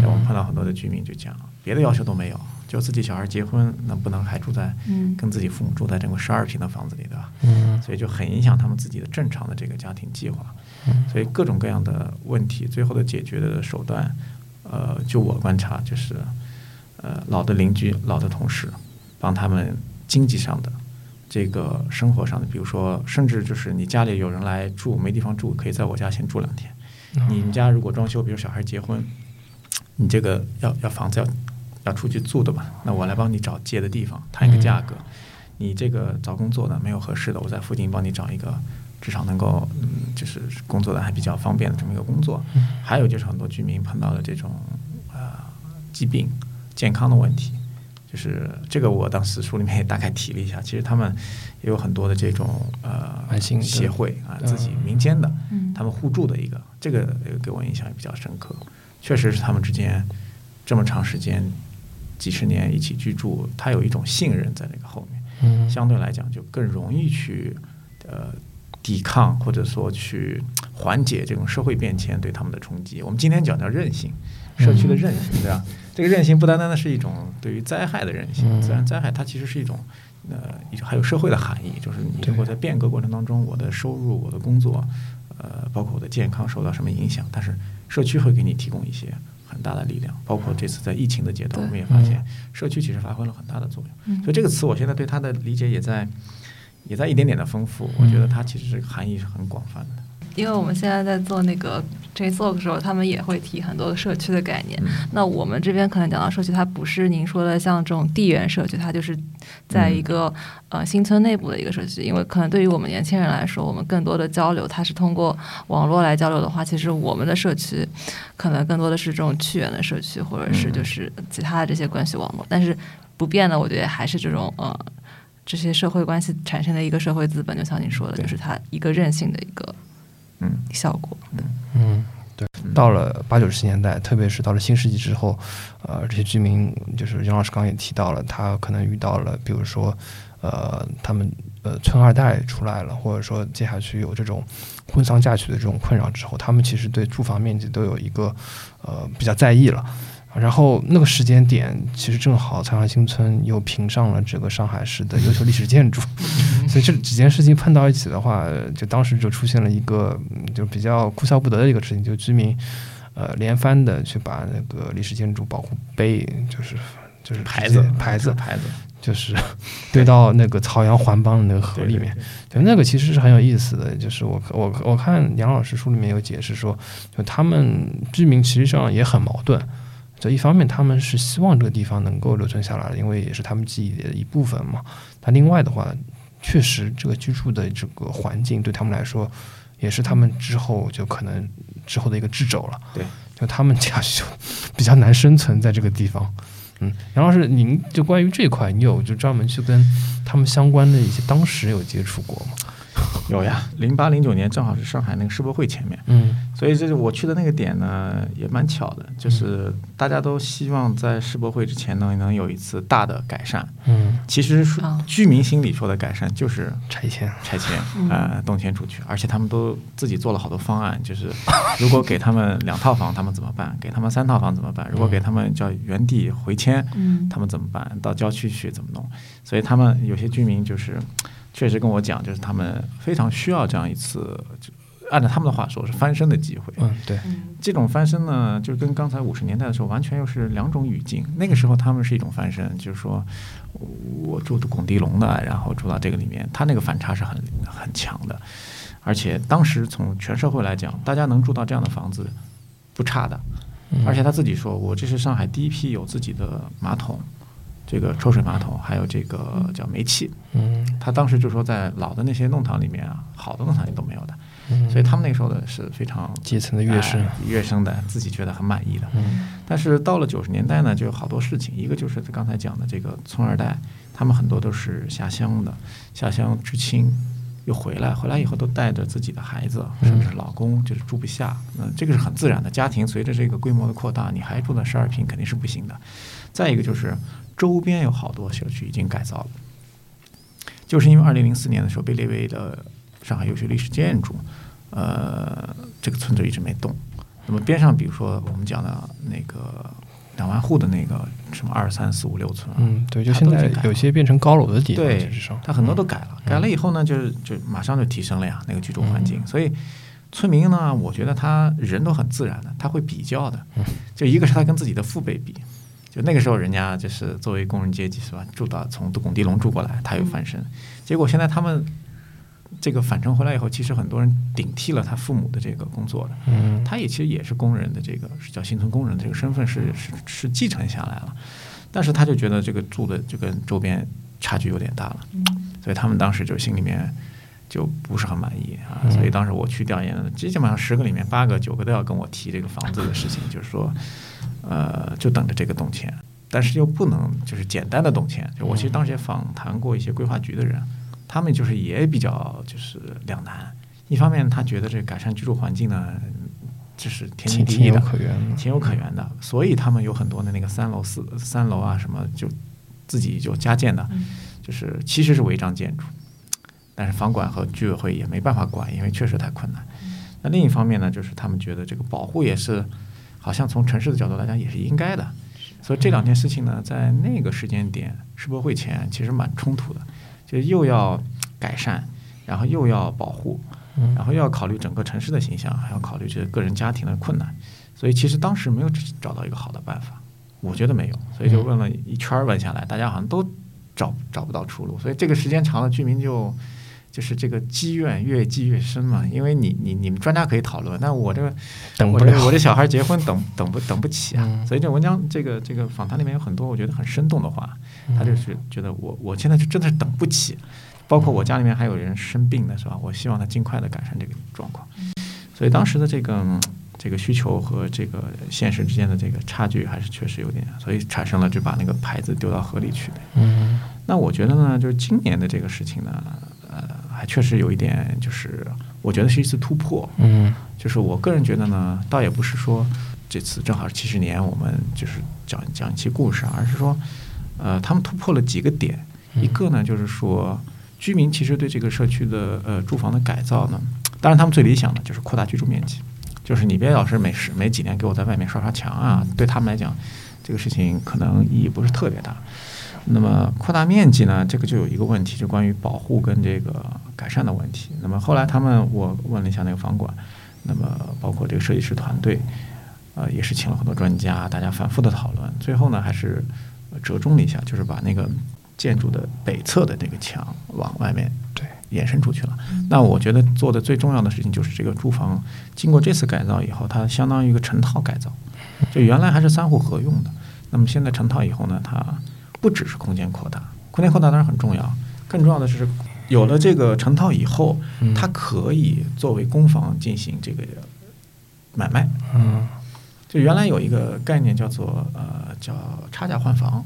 我们碰到很多的居民就讲，别的要求都没有，就自己小孩结婚，那不能还住在嗯跟自己父母住在这个十二平的房子里，对吧？嗯所以就很影响他们自己的正常的这个家庭计划。嗯所以各种各样的问题，最后的解决的手段，呃，就我观察就是，呃，老的邻居、老的同事，帮他们经济上的、这个生活上的，比如说，甚至就是你家里有人来住没地方住，可以在我家先住两天。你们家如果装修，比如小孩结婚，你这个要要房子要要出去住的嘛，那我来帮你找借的地方，谈一个价格。你这个找工作呢没有合适的，我在附近帮你找一个至少能够嗯，就是工作的还比较方便的这么一个工作。还有就是很多居民碰到的这种呃疾病、健康的问题，就是这个我当时书里面也大概提了一下，其实他们也有很多的这种呃慢性的协会啊，嗯自己民间的，嗯他们互助的一个，这个呃给我印象也比较深刻。确实是他们之间这么长时间、几十年一起居住，他有一种信任在那个后面。嗯相对来讲就更容易去呃抵抗或者说去缓解这种社会变迁对他们的冲击。我们今天讲叫韧性，社区的韧性，对吧？这个韧性不单单的是一种对于灾害的韧性，嗯自然灾害它其实是一种呃一种还有社会的含义，就是你对如果在变革过程当中，我的收入、我的工作，呃，包括我的健康受到什么影响，但是社区会给你提供一些。很大的力量，包括这次在疫情的阶段，我们也发现社区其实发挥了很大的作用。嗯所以这个词，我现在对它的理解也在也在一点点的丰富。我觉得它其实这个含义是很广泛的。因为我们现在在做那个 JSOC 的时候，他们也会提很多社区的概念。嗯那我们这边可能讲到社区，它不是您说的像这种地缘社区，它就是在一个、呃新村内部的一个社区。因为可能对于我们年轻人来说，我们更多的交流，它是通过网络来交流的话，其实我们的社区可能更多的是这种去源的社区，或者是就是其他的这些关系网络。但是不变的，我觉得还是这种呃。这些社会关系产生的一个社会资本，就像你说的，就是它一个韧性的一个嗯效果。嗯，对，到了八九十年代，特别是到了新世纪之后，呃，这些居民就是杨老师刚刚也提到了，他可能遇到了，比如说，呃，他们呃村二代出来了，或者说接下去有这种婚丧嫁娶的这种困扰之后，他们其实对住房面积都有一个呃比较在意了。然后那个时间点，其实正好朝阳新村又评上了这个上海市的优秀历史建筑，所以这几件事情碰到一起的话，呃就当时就出现了一个嗯就比较哭笑不得的一个事情，就居民呃连番的去把那个历史建筑保护碑，就是就是牌子牌子，牌子就是堆到那个曹阳环帮的那个河里面。对对，那个其实是很有意思的，就是我我我看杨老师书里面有解释说，就他们居民其实际上也很矛盾。就一方面，他们是希望这个地方能够留存下来的，因为也是他们记忆的一部分嘛。但另外的话，确实这个居住的这个环境对他们来说，也是他们之后就可能之后的一个掣肘了。对，就他们家就比较难生存在这个地方。嗯，杨老师，您就关于这块，你有就专门去跟他们相关的一些当时有接触过吗？有呀，零八零九年正好是上海那个世博会前面，嗯所以这是我去的那个点呢，也蛮巧的，就是大家都希望在世博会之前呢能有一次大的改善。嗯，其实居民心里说的改善就是拆迁。拆迁，嗯呃，动迁出去，而且他们都自己做了好多方案，就是 如果给他们两套房，他们怎么办？给他们三套房怎么办？如果给他们叫原地回迁，嗯他们怎么办？到郊区去怎么弄？所以他们有些居民就是确实跟我讲，就是他们非常需要这样一次，就按照他们的话说是翻身的机会。嗯，对，嗯这种翻身呢，就跟刚才五十年代的时候完全又是两种语境。那个时候他们是一种翻身，就是说我住的拱地龙的，然后住到这个里面，他那个反差是很很强的。而且当时从全社会来讲，大家能住到这样的房子不差的。嗯而且他自己说，我这是上海第一批有自己的马桶，这个抽水马桶，还有这个叫煤气。嗯他当时就说，在老的那些弄堂里面啊，好的弄堂里都没有的。嗯，所以他们那个时候的是非常阶层的跃升哎跃升的，自己觉得很满意的。嗯但是到了九十年代呢，就有好多事情，一个就是刚才讲的这个村二代，他们很多都是下乡的，下乡知青又回来，回来以后都带着自己的孩子，甚至是老公，就是住不下。那这个是很自然的，家庭随着这个规模的扩大，你还住在十二平肯定是不行的。再一个就是周边有好多小区已经改造了，就是因为二零零四年的时候被列为的上海优秀历史建筑，呃，这个村子一直没动。那么边上，比如说我们讲的那个两万户的那个什么二三四五六村啊，嗯，对，就现在有些变成高楼的地方，对它很多都改了，改了以后呢，就是就马上就提升了呀，那个居住环境。所以村民呢，我觉得他人都很自然的，他会比较的。就一个是他跟自己的父辈比，就那个时候人家就是作为工人阶级是吧，住到从拱地龙住过来，他又翻身。结果现在他们这个返程回来以后，其实很多人顶替了他父母的这个工作的。嗯。他也其实也是工人的这个是叫新村工人的这个身份是是是继承下来了，但是他就觉得这个住的就跟周边差距有点大了，所以他们当时就心里面就不是很满意啊，所以当时我去调研，基本上十个里面八个九个都要跟我提这个房子的事情，就是说，呃，就等着这个动迁，但是又不能就是简单的动迁，就我其实当时也访谈过一些规划局的人，他们就是也比较就是两难。一方面，他觉得这改善居住环境呢，这是天经地义的。情有可原的，所以他们有很多的那个三楼、四三楼啊什么，就自己就加建的，就是其实是违章建筑，但是房管和居委会也没办法管，因为确实太困难。那另一方面呢，就是他们觉得这个保护也是，好像从城市的角度来讲也是应该的，所以这两件事情呢，在那个时间点世博会前其实蛮冲突的，就又要改善，然后又要保护，然后又要考虑整个城市的形象，还要考虑这个个人家庭的困难，所以其实当时没有找到一个好的办法，我觉得没有，所以就问了一圈儿问下来，大家好像都找找不到出路，所以这个时间长了，居民就就是这个积怨越积越深嘛，因为你你你们专家可以讨论，那我这个等不了，我这小孩结婚等等不等不起啊，嗯。所以这文章这个这个访谈里面有很多我觉得很生动的话，他就是觉得我我现在就真的是等不起，包括我家里面还有人生病的是吧？我希望他尽快的改善这个状况，所以当时的这个嗯这个需求和这个现实之间的这个差距还是确实有点，所以产生了就把那个牌子丢到河里去。嗯。那我觉得呢，就是今年的这个事情呢，呃，还确实有一点，就是我觉得是一次突破。嗯就是我个人觉得呢，倒也不是说这次正好是七十年，我们就是讲讲一期故事，而是说，呃，他们突破了几个点。一个呢，就是说，居民其实对这个社区的呃住房的改造呢，当然他们最理想的就是扩大居住面积，就是你别老是每十每几年给我在外面刷刷墙啊，对他们来讲，这个事情可能意义不是特别大。那么扩大面积呢，这个就有一个问题，就关于保护跟这个改善的问题。那么后来他们我问了一下那个房管，那么包括这个设计师团队，呃，也是请了很多专家，大家反复的讨论，最后呢还是呃折中了一下，就是把那个建筑的北侧的那个墙往外面对延伸出去了。那我觉得做的最重要的事情就是这个住房经过这次改造以后，它相当于一个成套改造，就原来还是三户合用的，那么现在成套以后呢，它不只是空间扩大，空间扩大当然很重要，更重要的是有了这个成套以后，嗯它可以作为公房进行这个买卖。嗯就原来有一个概念叫做呃叫差价换房，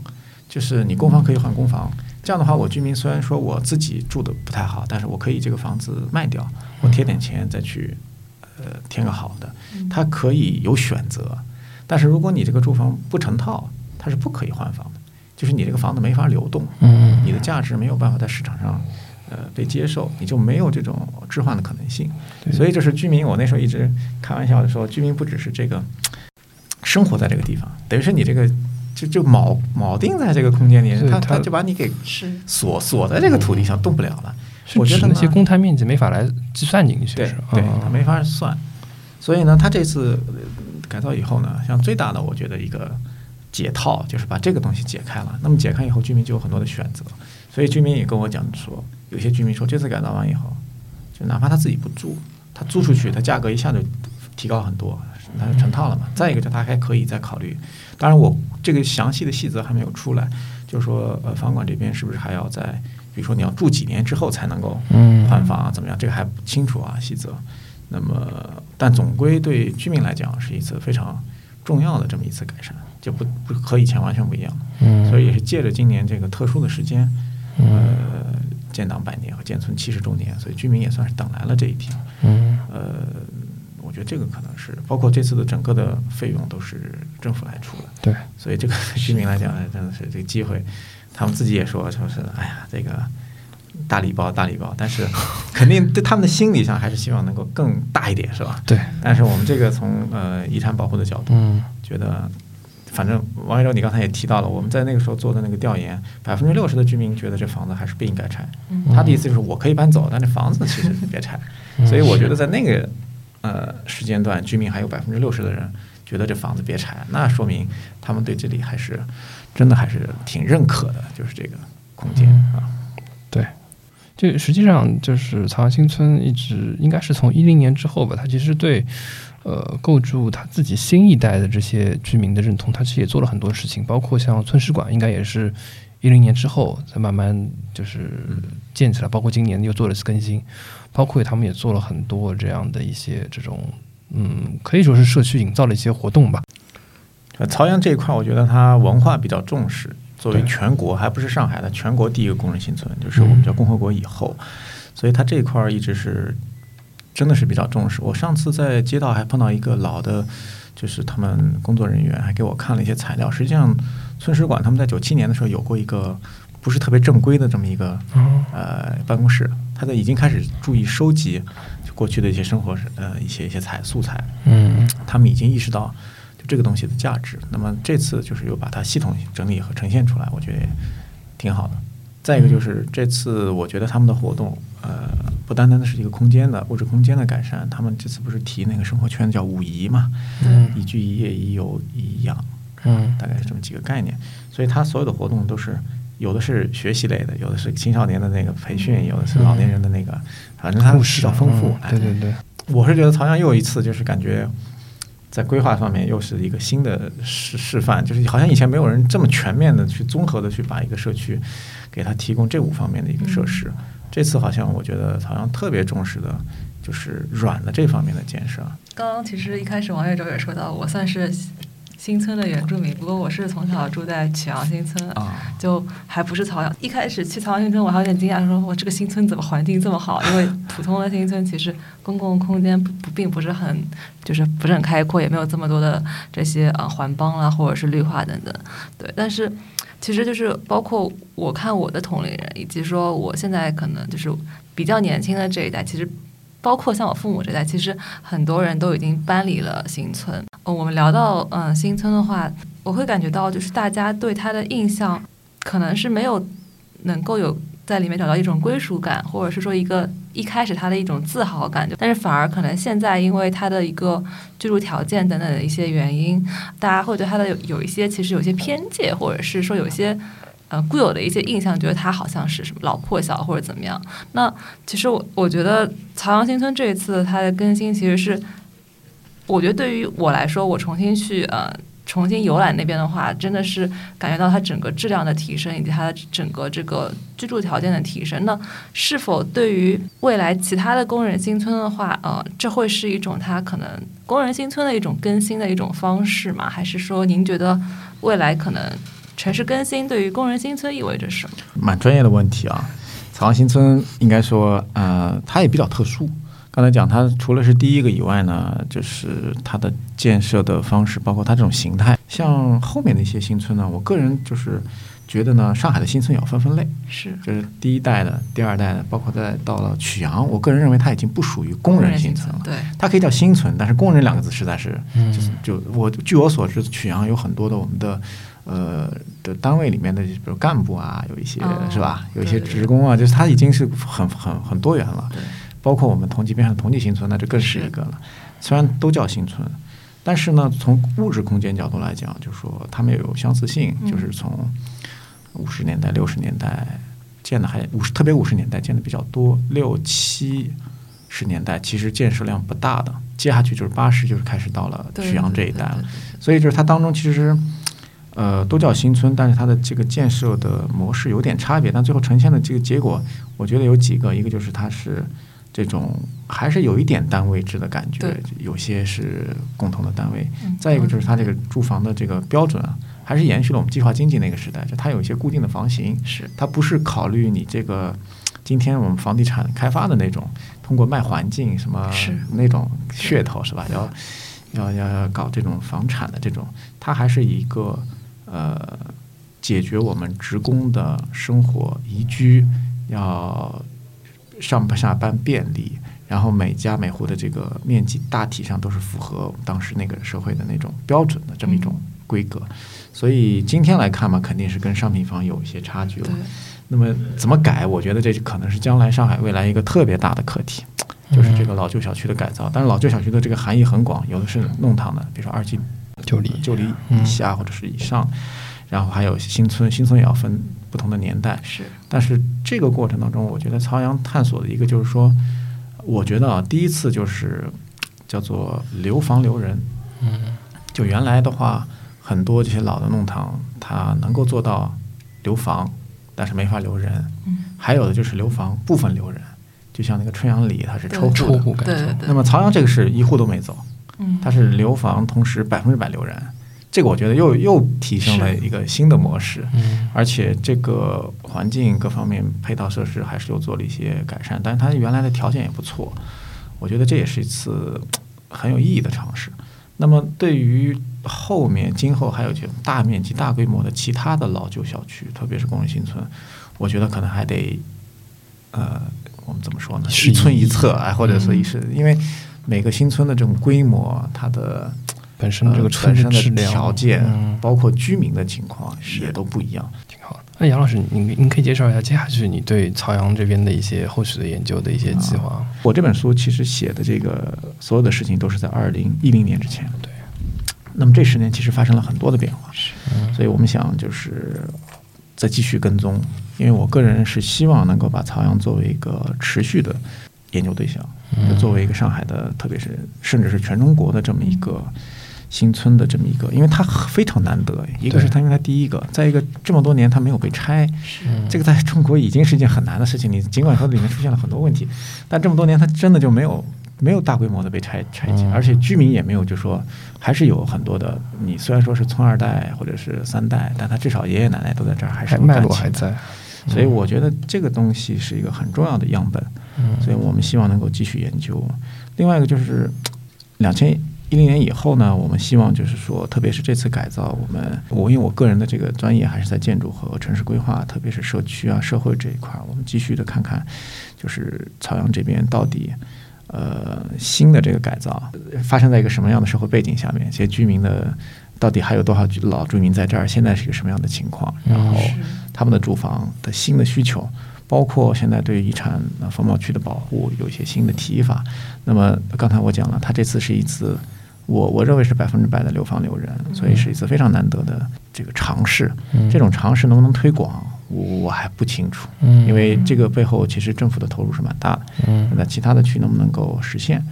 就是你公房可以换公房。这样的话，我居民虽然说我自己住的不太好，但是我可以这个房子卖掉，我贴点钱再去呃添个好的，它可以有选择。但是如果你这个住房不成套，它是不可以换房的，就是你这个房子没法流动，嗯你的价值没有办法在市场上呃被接受，你就没有这种置换的可能性。所以就是居民，我那时候一直开玩笑的说，居民不只是这个生活在这个地方，等于是你这个就就铆铆定在这个空间里，他是他他就把你给锁锁在这个土地上动不了了。我觉得那些公摊面积没法来计算进去，对是对，啊它没法算。所以呢，他这次呃改造以后呢，像最大的我觉得一个解套就是把这个东西解开了。那么解开以后，居民就有很多的选择。所以居民也跟我讲说，有些居民说这次改造完以后，就哪怕他自己不住，他租出去，他价格一下就提高很多，那就成套了嘛。再一个，就他还可以再考虑。当然，我这个详细的细则还没有出来，就是说呃，房管这边是不是还要在，比如说你要住几年之后才能够嗯换房啊，怎么样？这个还不清楚啊，细则。那么，但总归对居民来讲是一次非常重要的这么一次改善，就不不和以前完全不一样。嗯，所以也是借着今年这个特殊的时间，嗯呃，建党百年和建村七十周年，所以居民也算是等来了这一天。嗯呃，我觉得这个可能是包括这次的整个的费用都是政府来出的，对，所以这个 居民来讲，哎真的是这个机会，他们自己也说，说是哎呀，这个大礼包大礼包，但是 肯定对他们的心理上还是希望能够更大一点，是吧？对，但是我们这个从呃遗产保护的角度，嗯觉得反正王一舟，你刚才也提到了，我们在那个时候做的那个调研，百分之六十的居民觉得这房子还是不应该拆。嗯他的意思就是我可以搬走，但这房子其实是别拆。所以我觉得在那个呃时间段，居民还有百分之六十的人觉得这房子别拆，那说明他们对这里还是真的还是挺认可的，就是这个空间啊。对这实际上就是朝阳新村一直应该是从一零年之后吧，它其实对呃构筑他自己新一代的这些居民的认同，他其实也做了很多事情，包括像村史馆，应该也是一零年之后才慢慢就是建起来，包括今年又做了次更新，包括他们也做了很多这样的一些这种嗯，可以说是社区营造的一些活动吧。呃，朝阳这一块，我觉得它文化比较重视。作为全国，还不是上海的全国第一个工人新村，就是我们叫共和国以后，所以它这一块儿一直是真的是比较重视。我上次在街道还碰到一个老的，就是他们工作人员还给我看了一些材料。实际上，村史馆他们在九七年的时候有过一个不是特别正规的这么一个嗯呃办公室，他在已经开始注意收集过去的一些生活呃一些一些材素材，嗯他们已经意识到就这个东西的价值。那么这次就是又把它系统整理和呈现出来，我觉得也挺好的。再一个就是这次我觉得他们的活动，呃，不单单的是一个空间的物质空间的改善，他们这次不是提那个生活圈叫五宜嘛，嗯宜居宜业宜游宜养，嗯大概是这么几个概念。所以他所有的活动都是有的是学习类的，有的是青少年的那个培训，有的是老年人的那个，反正它比较丰富。对对对，我是觉得朝阳又一次就是感觉在规划方面又是一个新的示示范，就是好像以前没有人这么全面的去综合的去把一个社区给他提供这五方面的一个设施。这次好像我觉得好像特别重视的就是软的这方面的建设。刚刚其实一开始王月洲也说到，我算是新村的原住民，不过我是从小住在曲阳新村，啊，就还不是朝阳。一开始去朝阳新村，我还有点惊讶，说我这个新村怎么环境这么好？因为普通的新村其实公共空间不不并不是很，就是不是很开阔，也没有这么多的这些呃环帮啦，或者是绿化等等。对，但是其实就是包括我看我的同龄人，以及说我现在可能就是比较年轻的这一代，其实。包括像我父母这代，其实很多人都已经搬离了新村。我们聊到嗯、新村的话，我会感觉到就是大家对它的印象，可能是没有能够有在里面找到一种归属感，或者是说一个一开始它的一种自豪感。但是反而可能现在因为它的一个居住条件等等的一些原因，大家会对它的有有一些其实有些偏见，或者是说有些。呃，固有的一些印象，觉得它好像是什么老破小或者怎么样。那其实我我觉得朝阳新村这一次它的更新，其实是我觉得对于我来说，我重新去呃重新游览那边的话，真的是感觉到它整个质量的提升，以及它的整个这个居住条件的提升。那是否对于未来其他的工人新村的话，呃，这会是一种它可能工人新村的一种更新的一种方式吗？还是说您觉得未来可能城市更新对于工人新村意味着什么？蛮专业的问题啊。朝阳新村应该说，呃，它也比较特殊。刚才讲，它除了是第一个以外呢，就是它的建设的方式，包括它这种形态。像后面的一些新村呢，我个人就是觉得呢，上海的新村也要分分类，是就是第一代的、第二代的，包括再到了曲阳，我个人认为它已经不属于工人新村了。对，它可以叫新村，但是工人两个字实在是，嗯就是就我据我所知，曲阳有很多的我们的呃的单位里面的，比如干部啊，有一些、哦是吧？有一些职工啊，就是他已经是很很很多元了。对，包括我们同级边上的同济新村，那就更是一个了。虽然都叫新村，但是呢，从物质空间角度来讲，就是说它们也有相似性，嗯就是从五十年代、六十年代建的还五十，特别五十年代建的比较多，六七十年代其实建设量不大的，接下去就是八十，就是开始到了对曲阳这一带了。所以就是它当中其实，呃，都叫新村，但是它的这个建设的模式有点差别，但最后呈现的这个结果，我觉得有几个，一个就是它是这种还是有一点单位制的感觉，有些是共同的单位，嗯。再一个就是它这个住房的这个标准啊，还是延续了我们计划经济那个时代，就它有一些固定的房型，是它不是考虑你这个今天我们房地产开发的那种，通过卖环境什么是。那种噱头是吧？要要要要搞这种房产的这种，它还是一个呃解决我们职工的生活宜居，要上班下班便利，然后每家每户的这个面积大体上都是符合当时那个社会的那种标准的这么一种规格。所以今天来看嘛，肯定是跟商品房有一些差距了。那么怎么改？我觉得这可能是将来上海未来一个特别大的课题，就是这个老旧小区的改造。但是老旧小区的这个含义很广，有的是弄堂的，比如说二级就离就离以下或者是以上，然后还有新村，新村也要分不同的年代。是但是这个过程当中，我觉得曹阳探索的一个就是说，我觉得啊，第一次就是叫做留房留人。嗯就原来的话，很多这些老的弄堂，它能够做到留房，但是没法留人。嗯还有的就是留房部分留人，就像那个春阳里，它是抽户的。抽户改造对对，对，那么曹阳这个是一户都没走，嗯，它是留房，同时百分之百留人。这个我觉得又又提升了一个新的模式。嗯而且这个环境各方面配套设施还是又做了一些改善，但是它原来的条件也不错，我觉得这也是一次很有意义的尝试。那么对于后面今后还有这种大面积、大规模的其他的老旧小区，特别是工人新村，我觉得可能还得，呃，我们怎么说呢？一村一一策，啊，或者说一是因为每个新村的这种规模，它的本身这个本身的条件，嗯包括居民的情况也都不一样。挺好的。那杨老师，您您可以介绍一下接下去你对曹阳这边的一些后续的研究的一些计划？我这本书其实写的这个所有的事情都是在二零一零年之前。对。那么这十年其实发生了很多的变化，嗯所以我们想就是再继续跟踪，因为我个人是希望能够把曹阳作为一个持续的研究对象，就作为一个上海的，特别是甚至是全中国的这么一个新村的这么一个，因为它非常难得，一个是它因为它第一个，再一个这么多年它没有被拆，嗯这个在中国已经是一件很难的事情。你尽管说里面出现了很多问题，但这么多年它真的就没有没有大规模的被拆拆迁，嗯而且居民也没有就说还是有很多的。你虽然说是村二代或者是三代，但他至少爷爷奶奶都在这儿，还是脉络。还在，所以我觉得这个东西是一个很重要的样本，嗯所以我们希望能够继续研究。另外一个就是两千一零年以后呢，我们希望就是说，特别是这次改造，我们我因为我个人的这个专业还是在建筑和城市规划，特别是社区啊、社会这一块儿，我们继续的看看，就是朝阳这边到底。呃，新的这个改造呃发生在一个什么样的社会背景下面？一些居民的到底还有多少居老居民在这儿？现在是一个什么样的情况？然后他们的住房的新的需求，包括现在对于遗产呃风貌区的保护有一些新的提法。那么刚才我讲了，它这次是一次我我认为是百分之百的留房留人，所以是一次非常难得的这个尝试。嗯这种尝试能不能推广，我我还不清楚，嗯因为这个背后其实政府的投入是蛮大的。嗯那其他的区能不能够实现？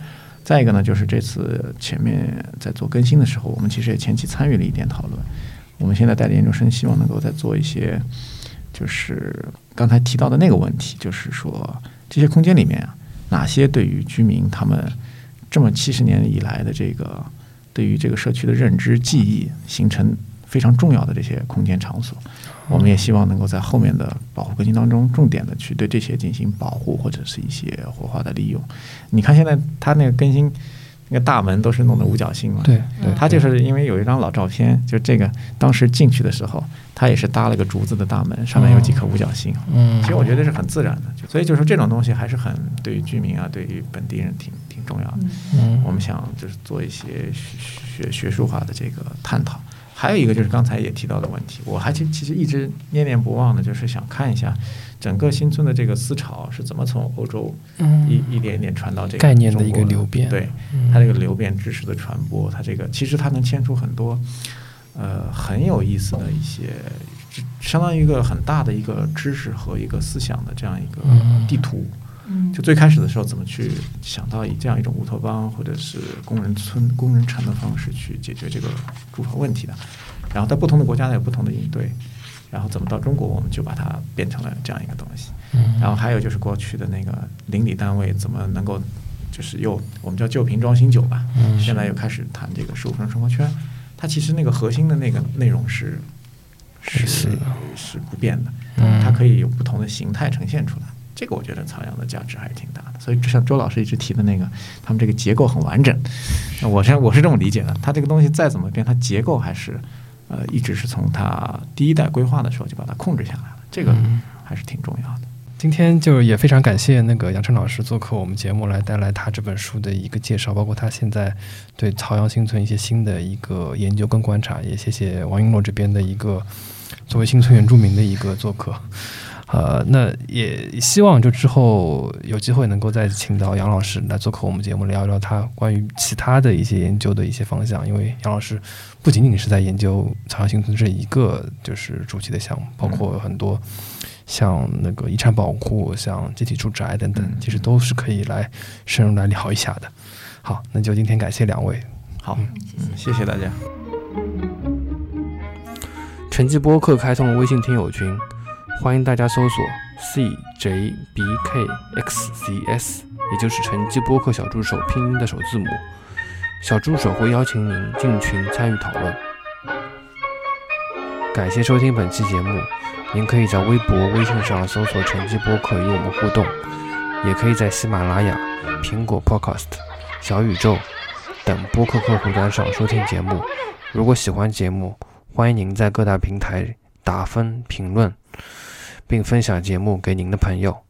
再一个呢，就是这次前面在做更新的时候，我们其实也前期参与了一点讨论。我们现在带着研究生，希望能够再做一些，就是刚才提到的那个问题，就是说这些空间里面啊，哪些对于居民他们这么七十年以来的这个对于这个社区的认知记忆形成非常重要的这些空间场所，我们也希望能够在后面的保护更新当中，重点的去对这些进行保护或者是一些活化的利用。你看现在它那个更新那个大门都是弄的五角星嘛，对对，它就是因为有一张老照片，就这个当时进去的时候，它也是搭了个竹子的大门，上面有几颗五角星。嗯，其实我觉得是很自然的，所以就是这种东西还是很对于居民啊，对于本地人挺挺重要的。嗯我们想就是做一些学学学术化的这个探讨。还有一个就是刚才也提到的问题，我还其其实一直念念不忘的，就是想看一下整个新村的这个思潮是怎么从欧洲嗯。一一点一点传到这个概念的一个流变。对嗯。它这个流变知识的传播，它这个其实它能牵出很多呃很有意思的一些，相当于一个很大的一个知识和一个思想的这样一个嗯。地图。嗯，就最开始的时候，怎么去想到以这样一种乌托邦或者是工人村、工人城的方式去解决这个住房问题的？然后在不同的国家呢有不同的应对，然后怎么到中国我们就把它变成了这样一个东西。嗯然后还有就是过去的那个邻里单位怎么能够，就是又我们叫旧瓶装新酒吧，嗯现在又开始谈这个十五分钟生活圈，它其实那个核心的那个内容是是是是不变的，嗯它可以有不同的形态呈现出来。这个我觉得曹阳的价值还是挺大的，所以就像周老师一直提的那个，他们这个结构很完整。那我是我是这么理解的，它这个东西再怎么变，它结构还是呃一直是从它第一代规划的时候就把它控制下来了，这个嗯还是挺重要的。今天就也非常感谢那个杨晨老师做客我们节目，来带来他这本书的一个介绍，包括他现在对曹阳新村一些新的一个研究跟观察。也谢谢王云洛这边的一个作为新村原住民的一个做客。呃，那也希望就之后有机会能够再请到杨老师来做客我们节目，聊一聊他关于其他的一些研究的一些方向。因为杨老师不仅仅是在研究朝阳新村这一个就是主题的项目，包括很多像那个遗产保护、像集体住宅等等，其实都是可以来深入来聊一下的。好，那就今天感谢两位。好，嗯，谢谢大家。晨记播客开通了微信听友群。欢迎大家搜索 CJBKXCS，也就是晨记播客小助手拼音的首字母。小助手会邀请您进群参与讨论。感谢收听本期节目，您可以在微博、微信上搜索“晨记播客”与我们互动，也可以在喜马拉雅、苹果 Podcast、小宇宙等播客客户端上收听节目。如果喜欢节目，欢迎您在各大平台打分评论。并分享节目给您的朋友。